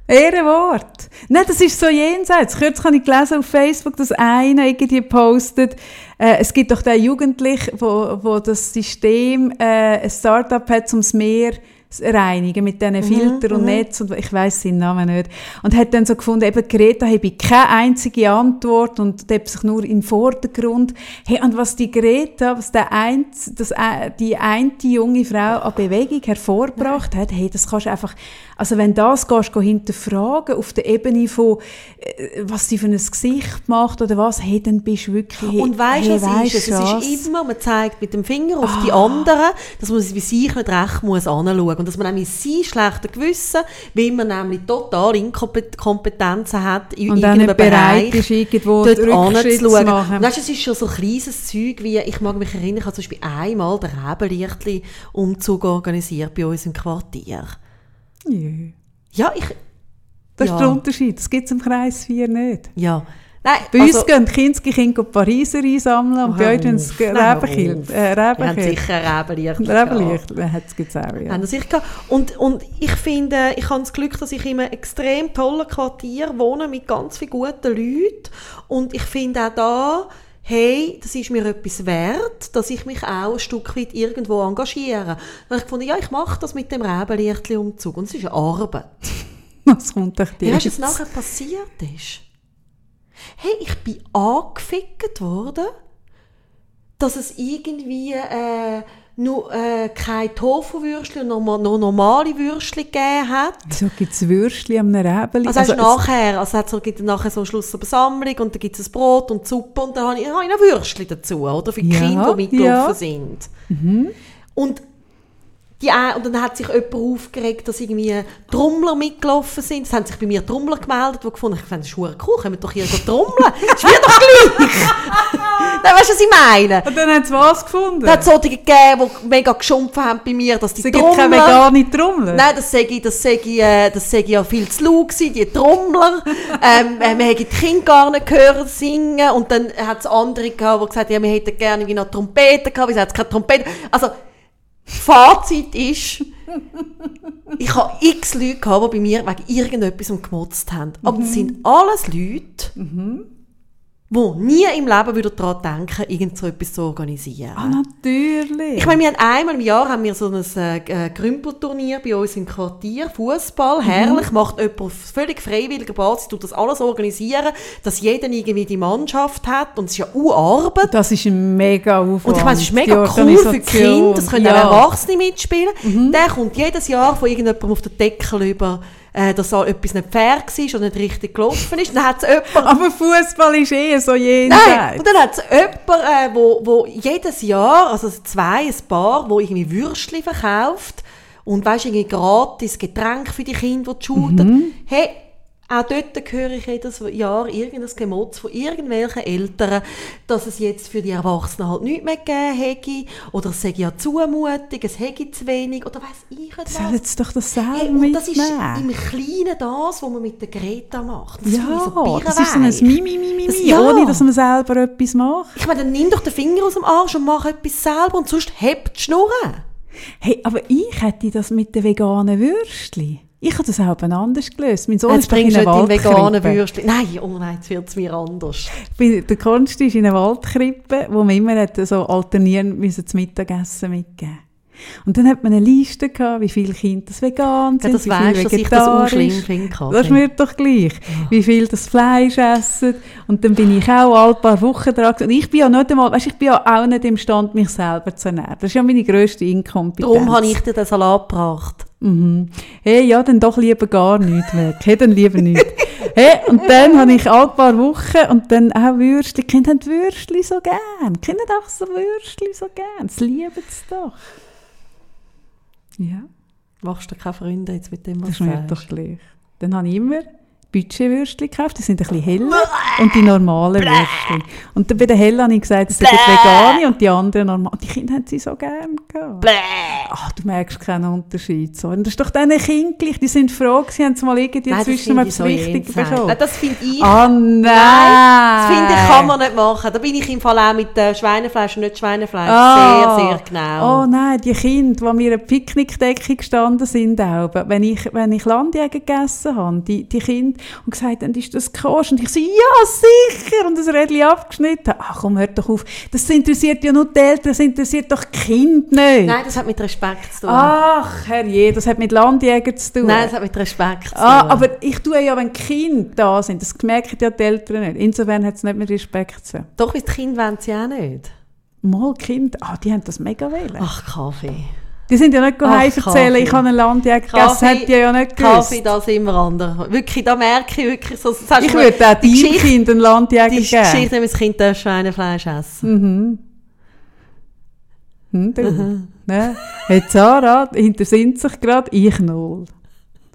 Ehrenwort. Nein, das ist so jenseits. Kürzlich habe ich gelesen auf Facebook, dass einer irgendwie postet, äh, es gibt doch den Jugendlichen, wo, wo das System äh, ein Startup hat, um das Meer reinigen mit diesen mhm, Filtern und mhm. Netz und ich weiß seinen Namen nicht. Und hat dann so gefunden, eben Greta habe ich keine einzige Antwort und hat sich nur im Vordergrund. Hey, und was die Greta, was der ein, das, äh, die eine junge Frau an Bewegung hervorgebracht hat, hey, das kannst du einfach, also wenn das gehst, gehst hinterfragen auf der Ebene von, äh, was sie für ein Gesicht macht oder was, hey, dann bist du wirklich, Und weißt du, hey, was ist es? Es ist immer, man zeigt mit dem Finger auf ah. die anderen, dass man bei sich nicht recht muss anschauen und dass man nämlich sein schlechtes Gewissen, weil man nämlich total Inkompetenzen hat in und irgendeinem Bereich, ist, irgendwo dort anzuschauen. Weißt, es ist schon so ein kleines Zeug, wie, ich mag mich erinnern, ich habe zum Beispiel einmal den Rebenlichtli-Umzug organisiert bei uns im Quartier. Ja, ja ich... Das ja. ist der Unterschied, das gibt es im Kreis 4 nicht. Ja, Nein, bei also, uns gehen die Kinski Pariser einsammeln und bei euch tun sie Rebenkind. Äh, haben sicher Rebenlicht. Rebenlicht, hat es auch, ja. Haben sicher und, und ich finde, ich habe das Glück, dass ich in einem extrem tollen Quartier wohne mit ganz vielen guten Leuten und ich finde auch da, hey, das ist mir etwas wert, dass ich mich auch ein Stück weit irgendwo engagiere. Dann habe ich gefunden, ja, ich mache das mit dem Rebenlichtli-Umzug und es ist eine Arbeit. Was kommt euch dir du, was nachher passiert ist? hey, ich bin angefickt worden, dass es irgendwie äh, nur äh, kein Tofu-Würstchen und noch, noch normale Würstchen gegeben hat. Wieso gibt es Würstchen am Räbeli? Also, also nachher, also es gibt nachher so am Schluss eine Versammlung und dann gibt es Brot und Suppe und dann habe ich, habe ich noch Würstchen dazu, oder? Für die ja, Kinder, die mitgelaufen ja. sind. Mhm. Und die, und dann hat sich jemand aufgeregt, dass irgendwie Trommler mitgelaufen sind. Es haben sich bei mir Trommler gemeldet, die gefunden haben, ich das ist cool, können wir doch hier trommeln. ist mir doch gleich. Nein, weißt du, was ich meine? Und dann haben sie was gefunden? Dann hat es solche gegeben, die mega geschumpft haben bei mir, dass die sie Trommler... keine vegane Trommler? Nein, das sage ich, das sage ich, äh, das sage ich ja viel zu laut gewesen, die Trommler. ähm, äh, wir haben die Kinder gar nicht gehört singen. Und dann hat es andere gehabt, die gesagt haben, ja, wir hätten gerne noch Trompeten gehabt, wieso hat es keine Trompeten? Also, Fazit ist, ich habe x Leute gehabt, die bei mir wegen irgendetwas gemotzt haben. Aber mhm. das sind alles Leute, mhm wo nie im Leben wieder daran denken, irgend so etwas zu organisieren. Ah, natürlich. Ich meine, wir haben einmal im Jahr haben wir so ein äh, Grümpelturnier bei uns im Quartier, Fußball, mhm. herrlich, macht jemand auf völlig freiwilliger Basis, tut das alles organisieren, dass jeder irgendwie die Mannschaft hat und es ist ja Arbeit. Das ist ein mega Aufwand. Und ich meine, es ist mega cool für die Kinder, das können ja. auch Erwachsene mitspielen. Mhm. Der kommt jedes Jahr von irgendjemandem auf den Deckel über äh, dass so etwas nicht fair war oder nicht richtig gelaufen ist. Dann hat's jemand, Aber Fußball ist eh so jenseits. Nein, und dann hat es jemanden, äh, wo, wo jedes Jahr, also zwei, ein Paar, wo irgendwie Würstchen verkauft und weißt, irgendwie gratis Getränk für die Kinder, die shooten. Mhm. Hey, auch dort höre ich jedes Jahr irgendein Gemotz von irgendwelchen Eltern, dass es jetzt für die Erwachsenen halt nichts mehr gegeben hätte, oder es sei ja Zumutung, es hätte zu wenig, oder weiss ich nicht Sollen sie doch das selber hey, und das ist im Kleinen das, was man mit der Greta macht. Das ja, so das ist so ein Mimi, Mimi, das, ja. ohne dass man selber etwas macht. Ich meine, dann nimm doch den Finger aus dem Arsch und mach etwas selber und sonst hebt die Schnurren. Hey, aber ich hätte das mit den veganen Würstchen. Ich habe das auch anders gelöst. Mein Sohn jetzt ist bringst in eine veganen Würstchen. Nein, oh nein, jetzt wird es mir anders. Der Konst ist in einer Waldkrippe, wo man immer so alternierend müssen zum Mittagessen mitgeben und dann hat man eine Liste gehabt, wie viele Kinder das vegan sind, ja, das wie weißt, viele vegetarisch. Dass ich das schlimm finde. Das ist mir doch gleich. Ja. Wie viel das Fleisch essen. Und dann bin ich auch alle paar Wochen dran. Und ich bin ja nicht einmal, weißt, ich bin ja auch nicht imstande, mich selber zu ernähren. Das ist ja meine grösste Inkompetenz. Darum habe ich dir den Salat gebracht. Mhm. Hey, ja, dann doch lieber gar nichts weg. Hey, dann lieber nichts. hey, und dann habe ich alle paar Wochen und dann auch Würstchen. Die Kinder haben Würstchen so gern. Die Kinder haben auch so Würstchen so gern. Das lieben sie doch. Ja. Machst du keine Freunde jetzt mit dem, was das du? Das ist mir doch gleich. Dann habe ich immer Budgetwürstchen gekauft, die sind ein bisschen heller und die normalen Würstchen. Und dann bei den hellen habe ich gesagt, das sind vegane und die anderen normal. Die Kinder haben sie so gerne gehabt. Ach, du merkst keinen Unterschied. So. Und das ist doch diesen Kindern gleich, die sind froh gewesen, haben sie mal irgendwie Nein, zwischen etwas so Wichtiges bekommen. Nein, das finde ich... Ah, nein! Nein, das finde ich, kann man nicht machen. Da bin ich im Fall auch mit äh, Schweinefleisch und nicht Schweinefleisch ah. sehr, sehr genau. Oh nein, die Kinder, die mir eine Picknickdecke gestanden sind, auch, wenn ich, wenn ich Landjäger gegessen habe, die, die Kinder, und gesagt haben, ist das Kost? Und ich so, ja, sicher! Und das Rädchen abgeschnitten. Ach komm, hört doch auf. Das interessiert ja nur die Eltern, das interessiert doch die Kinder nicht. Nein, das hat mit Respekt zu tun. Ach, herrje, das hat mit Landjäger zu tun. Nein, das hat mit Respekt zu ah, tun. Ah, aber ich tue ja, wenn Kinder da sind, das merken ja die Eltern nicht. Insofern hat es nicht mit Respekt zu tun. Doch, weil die Kinder wollen sie auch nicht. Mal Kinder, ah, die haben das mega wählen. Ach, Kaffee. Die sind ja nicht heim erzählen, ich habe ein Landjäger gegessen, hätte die ja nicht gewusst. Kaffee, das immer anders. Wirklich, da merke ich wirklich so... Ich würde auch deinem Kind ein Landjäger geben. Die Geschichte, wenn das Kind darf Schweinefleisch essen. Mhm. Hm, du. Mhm. Ne? Hey, Zara hintersinnt sich gerade, ich null.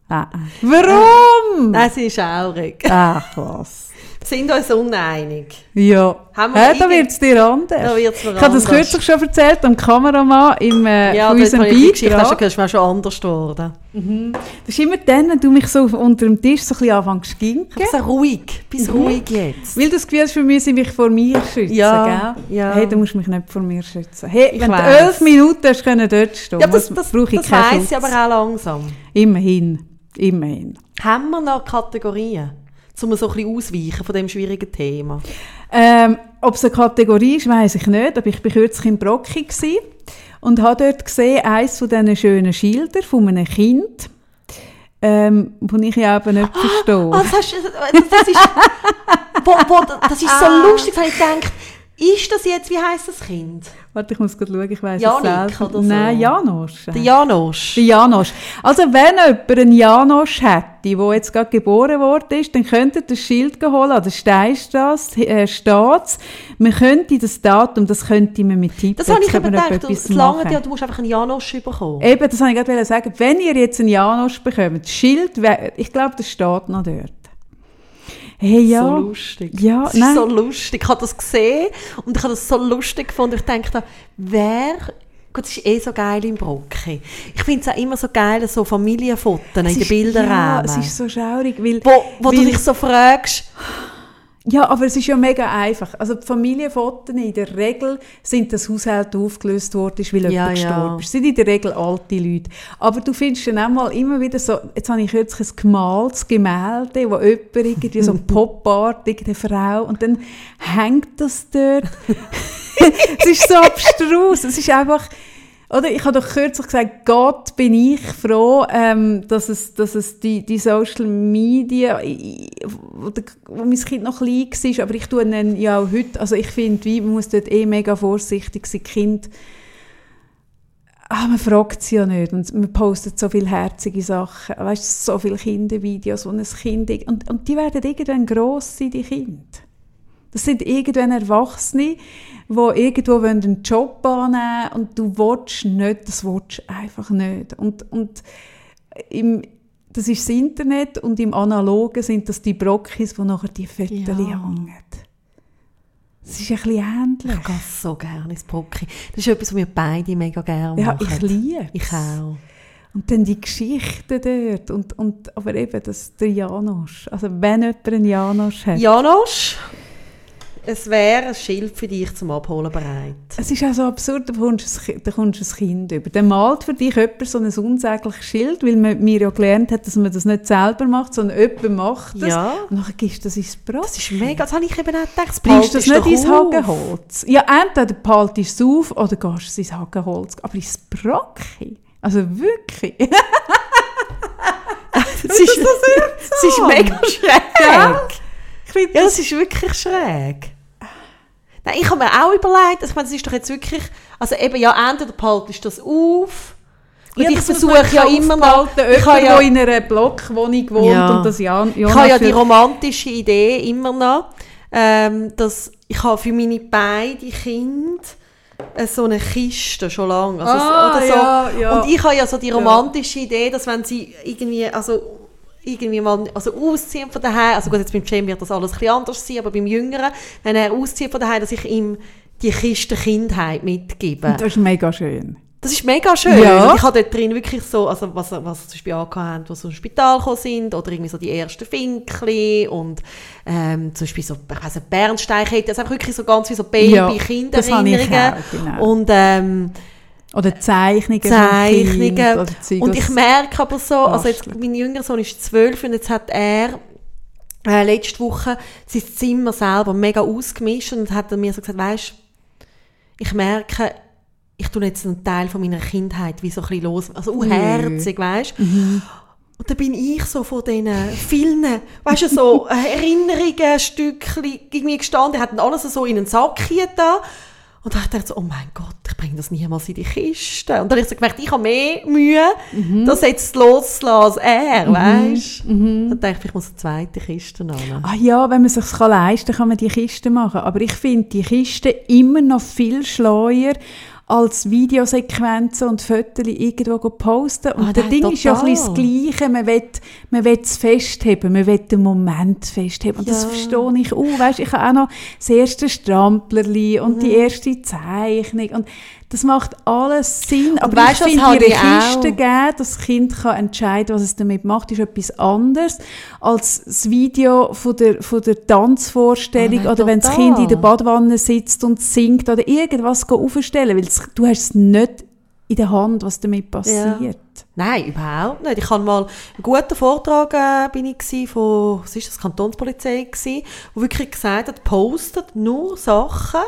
Ah, ah. Warum? Das ist schaurig. Ach was sind uns uneinig. Ja, Haben wir ja da wird es dir anders. Da wird's mir ich habe das kürzlich schon erzählt, am Kameramann im, äh, ja, von unserem Beitrag. Ja, das ist mir schon anders geworden. Mhm. Das ist immer dann, wenn du mich so unter dem Tisch so ein bisschen anfängst zu ginken. Ich ruhig, bist mhm. ruhig jetzt. Weil du das Gefühl hast, für mich, sie mich vor mir schützen, ja, gell? Ja. Hey, du musst mich nicht vor mir schützen. Hey, ich wenn weiss. du elf Minuten hast können dort stehen ja, das, das, brauche ich das weiss ich aber auch langsam. Immerhin, immerhin. Haben wir noch Kategorien? Um so ein bisschen ausweichen von dem schwierigen Thema? Ähm, Ob es eine Kategorie ist, weiß ich nicht, aber ich war kürzlich in Brocki und habe dort gesehen, eines von diesen schönen Schildern von einem Kind, ähm, wo ich ja eben nicht ah, verstehe. Ah, das, hast, das, ist, wo, wo, das ist so ah. lustig, weil ich denke, ist das jetzt, wie heißt das Kind? Warte, ich muss gerade schauen, ich weiß es selbst. oder so. Nein, Janosch. Der Janosch. Der Janosch. Also wenn jemand einen Janosch hätte, der jetzt gerade geboren worden ist, dann könnte ihr das Schild holen an der Steinstrasse, äh, steht's. Man könnte das Datum, das könnte man mit tippen. Das habe ich eben gedacht, das lange ja, du musst einfach einen Janosch bekommen. Eben, das wollte ich gerade sagen. Wenn ihr jetzt einen Janosch bekommt, das Schild, ich glaube, das steht noch dort. Hey, ja. So lustig. Ja, das ist so lustig. Ich habe das gesehen und ich habe das so lustig gefunden. Ich dachte, wer Gut, es ist eh so geil im Brocki. Ich finde es auch immer so geil, so Familienfotos in den Bildern. Ja, es ist so schaurig, weil... Wo, wo weil, du dich so fragst, ja, aber es ist ja mega einfach. Also die Familienfotos in der Regel sind das Haushalt aufgelöst worden, weil ja, jemand gestorben ist. Das sind in der Regel alte Leute. Aber du findest dann auch mal immer wieder so, jetzt habe ich kürzlich ein gemaltes Gemälde, wo jemand irgendwie so ein Pop-Art, Frau, und dann hängt das dort. es ist so abstrus. Es ist einfach oder ich habe doch kürzlich gesagt, Gott bin ich froh, ähm, dass es, dass es die, die Social Media, wo, mein Kind noch klein war, aber ich tue ihn ja auch heute, also ich finde, man muss dort eh mega vorsichtig sein, Kind, ah, man fragt sie ja nicht und man postet so viele herzige Sachen, weißt so viele Kindervideos, wo ein Kind, und, und die werden irgendwann gross sein, die Kinder. Das sind irgendwann Erwachsene, die irgendwo einen Job annehmen wollen und du willst nicht, das willst einfach nicht. Und, und im, das ist das Internet und im Analogen sind das die Brockis, wo nachher die Fotos ja. hängen. Es ist ein bisschen ähnlich. Ich gehe so gerne ins Brocki. Das ist etwas, was wir beide mega gerne machen. Ja, ich liebe Ich auch. Und dann die Geschichten dort. Und, und, aber eben, das der Janosch. Also wenn jemand einen Janosch hat. Janosch es wäre ein Schild für dich zum Abholen bereit. Es ist auch so absurd, da kommst du ein Kind über. Dann malt für dich jemand so ein unsägliches Schild, weil man mir ja gelernt hat, dass man das nicht selber macht, sondern jemand macht das. Ja. Und dann gibst du das ins Brot. Das ist mega, das habe ich eben auch gedacht. Bringst du das nicht ins Hagenholz? Ja, entweder behaltest du es auf oder gehst du ins Hagenholz. Aber ins Brocki? Also wirklich? das, ist, das ist mega schräg. Ja? ja, das ist wirklich schräg. Nein, ich habe mir auch überlegt, ich meine, das ist doch jetzt wirklich, also eben, ja, entweder behaltest du das auf, und ja, ich versuche ja immer noch... Ich habe ja in einer Blockwohnung wohnt ja. und das Jan, Ich habe ja die romantische Idee immer noch, ähm, dass ich habe für meine beiden Kinder so eine Kiste schon lange. Also ah, oder so. Ja, ja. Und ich habe ja so die romantische Idee, dass wenn sie irgendwie, also irgendwie mal also ausziehen von daheim, also gut, jetzt beim Cem wird das alles ein bisschen anders sein, aber beim Jüngeren, wenn er auszieht von daheim, dass ich ihm die Kiste Kindheit mitgebe. Das ist mega schön. Das ist mega schön. Ja. Ich habe dort drin wirklich so, also was, was zum Beispiel haben, die so ins Spital gekommen sind, oder irgendwie so die ersten Finkli und ähm, zum Beispiel so, ich weiss nicht, Bernstein, das ist einfach wirklich so ganz wie so Baby-Kindererinnerungen. Ja, genau. Und ähm, oder Zeichnungen. Zeichnungen. Oder und ich merke aber so, also jetzt, mein jüngerer Sohn ist zwölf und jetzt hat er äh, letzte Woche sein Zimmer selber mega ausgemischt und hat mir so gesagt, weißt, ich merke, ich tue jetzt einen Teil von meiner Kindheit wie so ein bisschen los, also unherzig, mhm. weißt. Mhm. Und dann bin ich so von diesen vielen, weißt du, so Erinnerungen, Stückchen irgendwie gestanden, hatten alles so in einen Sack hier da. Und dann dachte ich so, oh mein Gott, ich bringe das niemals in die Kiste. Und dann habe ich so gemerkt, ich habe mehr Mühe, mhm. das jetzt loszulassen als er, mhm. weißt du? Mhm. Dann dachte ich, ich muss eine zweite Kiste nehmen. Ah ja, wenn man es sich leisten kann, kann man die Kiste machen. Aber ich finde die Kiste immer noch viel schleuer als Videosequenzen und Fotos irgendwo posten. Und ah, der Ding total. ist ja ein das Gleiche. Man will, man will es festheben, man will den Moment festheben. Und ja. das verstehe ich auch. Weißt, ich habe auch noch das erste Stramplerli und mhm. die erste Zeichnung. Und das macht alles Sinn. Aber weißt, ich finde, die Kiste geben, dass das Kind kann entscheiden was es damit macht, ist etwas anderes als das Video von der, von der Tanzvorstellung oh, oder wenn das Kind in der Badwanne sitzt und singt oder irgendwas aufstellen, weil du hast es nicht in der Hand, was damit passiert. Ja. Nein, überhaupt nicht. Ich hatte mal einen guten Vortrag äh, bin ich von, was ist das, Kantonspolizei gewesen, wo wirklich gesagt hat, postet nur Sachen,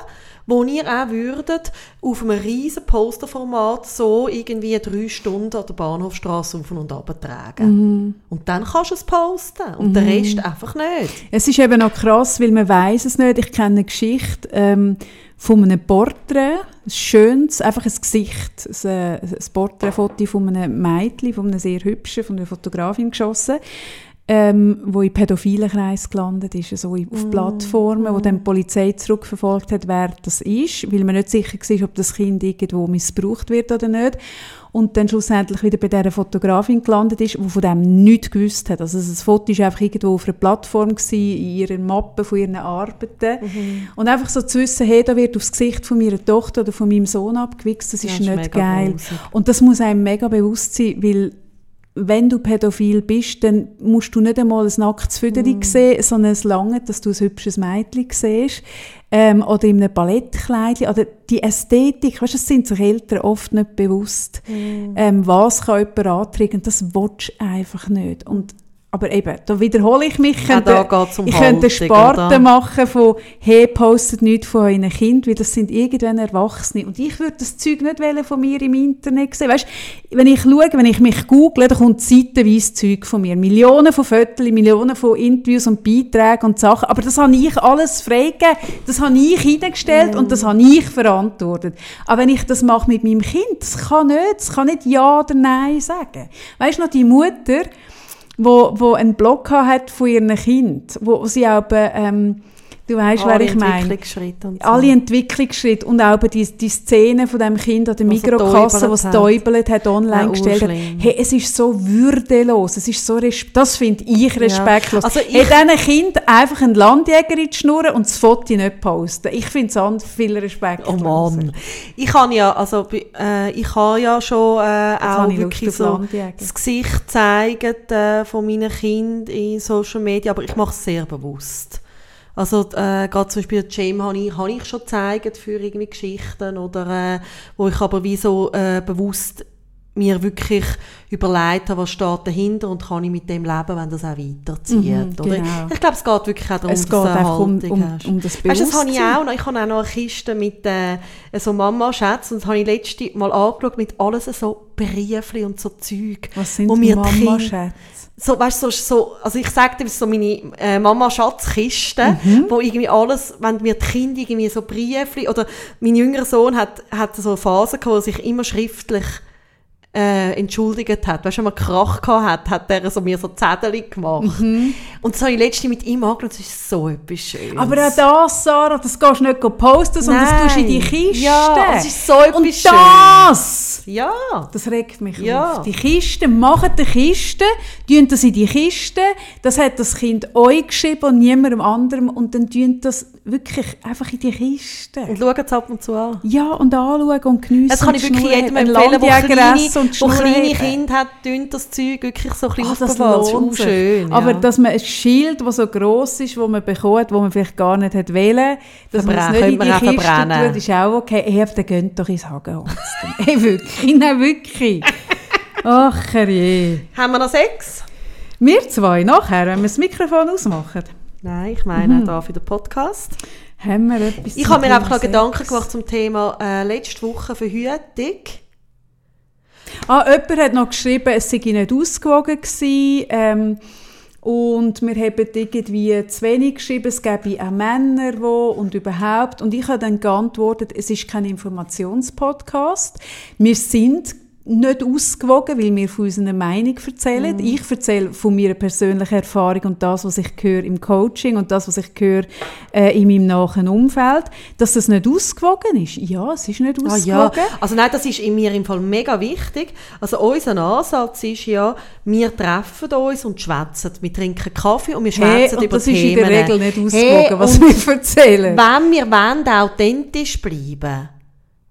wo ihr auch würdet auf einem riesen Posterformat so irgendwie drei Stunden an der Bahnhofstrasse auf und ab tragen. Mhm. Und dann kannst du es posten und mhm. den Rest einfach nicht. Es ist eben auch krass, weil man weiß es nicht. Ich kenne eine Geschichte ähm, von einem Porträt, ein schönes, einfach ein Gesicht, ein, äh, ein Porträtfoto von einem Mädchen, von einem sehr hübschen, von einer Fotografin geschossen ähm, wo in pädophilen Kreis gelandet ist, so auf mm. Plattformen, wo dann die Polizei zurückverfolgt hat, wer das ist, weil man nicht sicher war, ob das Kind irgendwo missbraucht wird oder nicht. Und dann schlussendlich wieder bei dieser Fotografin gelandet ist, die von dem nichts gewusst hat. Also das Foto war einfach irgendwo auf einer Plattform, gewesen, in ihrer Mappe von ihren Arbeiten. Mhm. Und einfach so zu wissen, hey, da wird aufs Gesicht von meiner Tochter oder von meinem Sohn abgewichst, das ist ja, nicht geil. Großig. Und das muss einem mega bewusst sein, weil wenn du pädophil bist, dann musst du nicht einmal ein nacktes Füderchen mm. sehen, sondern es lange, dass du ein hübsches Mädchen siehst. Ähm, oder in einem Ballettkleidchen. Oder die Ästhetik, weißt, das sind sich Eltern oft nicht bewusst. Mm. Ähm, was kann jemand antriggern? Das willst du einfach nicht. Und aber eben, da wiederhole ich mich. Ja, könnte, um ich könnte Sparte machen von «Hey, postet nichts von euren Kind», weil das sind irgendwann Erwachsene. Und ich würde das Zeug nicht von mir im Internet sehen. Weißt, wenn ich schaue, wenn ich mich google, dann kommt seitenweise Zeug von mir. Millionen von Fotos, Millionen von Interviews und Beiträgen und Sachen. Aber das habe ich alles freigegeben. Das habe ich hineingestellt mm. und das habe ich verantwortet. Aber wenn ich das mache mit meinem Kind, das kann nicht, das kann nicht Ja oder Nein sagen. Weißt du noch, die Mutter, wo, wo einen Blog hat von ihren Kind, wo sie auch ähm, Du weißt, wer ich meine. So. Alle Entwicklungsschritte und auch die, die Szene von dem Kind an der Mikrokasse, was täubelt hat, online ja, gestellt hat. Hey, es ist so würdelos, es ist so das finde ich respektlos. Ja. Also ich, hey, diesen Kind einfach einen Landjäger in die Schnur und das Foto nicht posten. Ich finde es viel respektlos. Oh Mann. Ich kann ja, also, äh, ich habe ja schon äh, auch wirklich so das Gesicht zeigen äh, von meinen Kindern in Social Media, aber ich mache es sehr bewusst. Also äh, gerade zum Beispiel Jam habe ich, habe ich schon gezeigt für irgendwie Geschichten oder äh, wo ich aber wie so äh, bewusst mir wirklich überlegt habe, was steht dahinter und kann ich mit dem leben, wenn das auch weiterzieht. Mhm, oder? Genau. Ich glaube, es geht wirklich auch darum, es dass du Haltung um, um, hast. Um das weißt, das habe ich auch noch. Ich habe auch noch eine Kiste mit äh, so Mama-Schätzen und das habe ich letzte Mal angeschaut mit alles so Briefchen und so Zeug. Was sind Mama-Schätze? so, weißt, so, so, also ich sage dir, so meine äh, Mama-Schatzkiste, mhm. wo irgendwie alles, wenn mir die Kinder irgendwie so Briefe, oder mein jüngerer Sohn hat, hat so eine Phase gehabt, wo er sich immer schriftlich äh, entschuldigt hat. Weißt du, wenn man Krach gehabt hat, hat er so mir so Zettel gemacht. Mhm. Und das habe ich letztens mit ihm angeschaut, das ist so etwas Schönes. Aber auch das, Sarah, das gehst du nicht posten, sondern Nein. das tust du in die Kiste. Ja, das ist so etwas Und Schönes. das, ja. das regt mich ja. auf. Die Kiste, machen die Kiste, tun das in die Kiste, das hat das Kind euch geschrieben und niemandem anderem und dann tun das wirklich einfach in die Kiste. Und schauen es ab und zu an. Ja, und anschauen und geniessen. Das kann ich wirklich jedem empfehlen, der kleine und Wo kleine Kinder hat, das Zeug wirklich so ein bisschen Ach, das lohnt schön. Ja. Aber dass man ein Schild, das so gross ist, das man bekommt, das man vielleicht gar nicht hat wollen, dass man es nicht in die Kiste tut, ist auch okay. Hey, dann geht doch ins Hagenholz. hey, wirklich. Nein, wirklich. Ach, je. Haben wir noch sechs? Wir zwei nachher, wenn wir das Mikrofon ausmachen. Nein, ich meine mhm. da für den Podcast. Haben wir etwas Ich habe mir einfach noch Gedanken gemacht zum Thema äh, letzte Woche Verhütung. Ah, jemand hat noch geschrieben, es sei nicht ausgewogen gewesen. Ähm, und wir haben irgendwie zu wenig geschrieben, es gäbe auch Männer, wo und überhaupt. Und ich habe dann geantwortet, es ist kein Informationspodcast. Wir sind nicht ausgewogen, weil wir von unserer Meinung erzählen. Mm. Ich erzähle von meiner persönlichen Erfahrung und das, was ich höre im Coaching und das, was ich höre äh, in meinem nahen Umfeld. Dass das nicht ausgewogen ist. Ja, es ist nicht ausgewogen. Ah, ja. Also nein, das ist in mir im Fall mega wichtig. Also unser Ansatz ist ja, wir treffen uns und schwätzen. Wir trinken Kaffee und wir schwätzen hey, über das Themen. das ist in der Regel nicht ausgewogen, hey, was wir erzählen. Wenn wir wollen, authentisch bleiben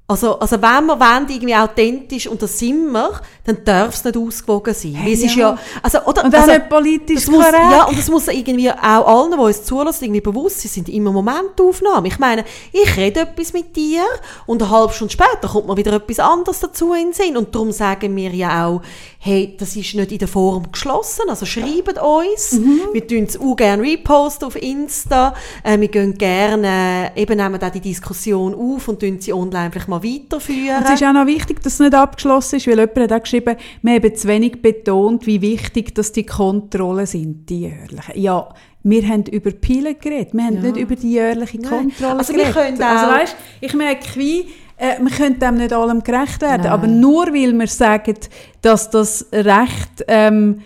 also, also wenn wir wollen, irgendwie authentisch, und das sind wir, dann darf es nicht ausgewogen sein. Hey, es ist ja, also, oder, und also, nicht politisch muss, Ja, und das muss irgendwie auch allen, die uns zulassen, irgendwie bewusst sein, sind immer Momentaufnahmen. Ich meine, ich rede etwas mit dir und eine halbe Stunde später kommt mir wieder etwas anderes dazu in den Sinn. Und darum sagen wir ja auch, hey, das ist nicht in der Form geschlossen, also schreibt uns. Mhm. Wir tun es auch gerne reposten auf Insta. Äh, wir gehen gerne, eben nehmen auch die Diskussion auf und tun sie online vielleicht mal weiterführen. es ist auch noch wichtig, dass es nicht abgeschlossen ist, weil jemand hat auch geschrieben, wir haben zu wenig betont, wie wichtig dass die Kontrollen sind, die jährlichen. Ja, wir haben über Pilen geredet, wir haben ja. nicht über die jährliche Kontrolle also geredet. Wir können also weißt, ich merke, wie äh, man könnte dem nicht allem gerecht werden, Nein. aber nur weil wir sagen, dass das Recht, ähm,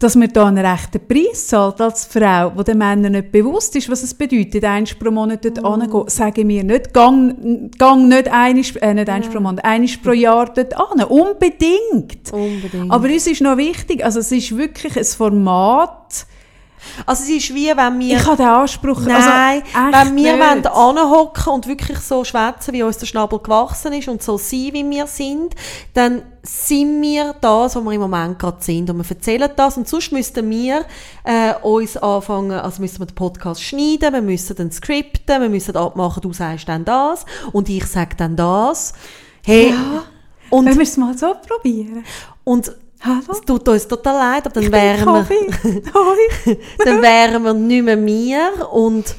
dass man da einen rechten Preis zahlt als Frau, wo den Männern nicht bewusst ist, was es bedeutet, eins pro Monat dort mm. Sagen wir nicht, gang, gang nicht einisch, äh, nicht eins ja. pro Monat, einisch pro Jahr dort an. Unbedingt. Unbedingt. Aber uns ist noch wichtig, also es ist wirklich ein Format, also es ist wie, wenn wir... Ich habe den Anspruch, also Nein, also wenn wir anhocken und wirklich so schwätzen, wie uns der Schnabel gewachsen ist und so sein, wie wir sind, dann sind wir das, wo wir im Moment gerade sind. Und wir erzählen das. Und sonst müssten wir äh, uns anfangen, also müssen wir den Podcast schneiden, wir müssen den skripten, wir müssen abmachen, du sagst dann das und ich sage dann das. Hey, ja, und, wenn wir es mal so probieren. Und Hallo? Es tut uns total leid, aber dann wären wir, dann wären wir nicht mehr wir und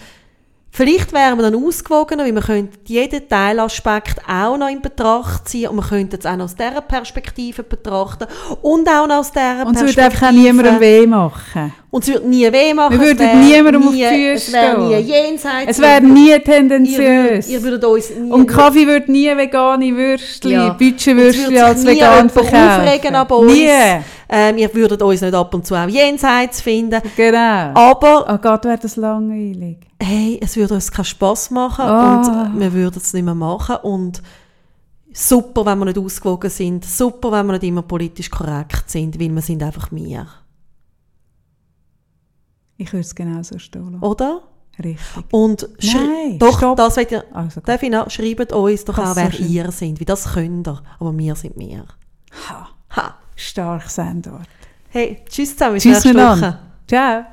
Vielleicht wären wir dann ausgewogener, weil wir könnten jeden Teilaspekt auch noch in Betracht ziehen und wir könnten es auch noch aus dieser Perspektive betrachten und auch noch aus dieser und Perspektive. Und es würde einfach auch niemandem weh machen. Und es würde nie weh machen. Wir würden niemandem auf die Füße Es wäre nie jenseits. Es wäre nie tendenziös. Ihr, ihr würdet uns nie und Kaffee würde nie vegane Würstchen, ja. Bütchenwürstchen als vegan verkaufen. aufregen aber uns. Nie. Ähm, ihr würdet uns nicht ab und zu auch jenseits finden. Genau. Aber... Oh Gott, wäre das langweilig. Hey, es würde uns keinen Spass machen oh. und wir würden es nicht mehr machen und super, wenn wir nicht ausgewogen sind, super, wenn wir nicht immer politisch korrekt sind, weil wir sind einfach wir. Ich würde es genauso stehen. Oder? Richtig. Und Nein, doch, stopp. das wollt ihr, also, darf ich noch, schreibt uns doch auch, wer so ihr sind, wie das könnt ihr, aber wir sind wir. Ha. Ha. Stark Sendort. Hey, tschüss zusammen, bis nächste Woche. Ciao.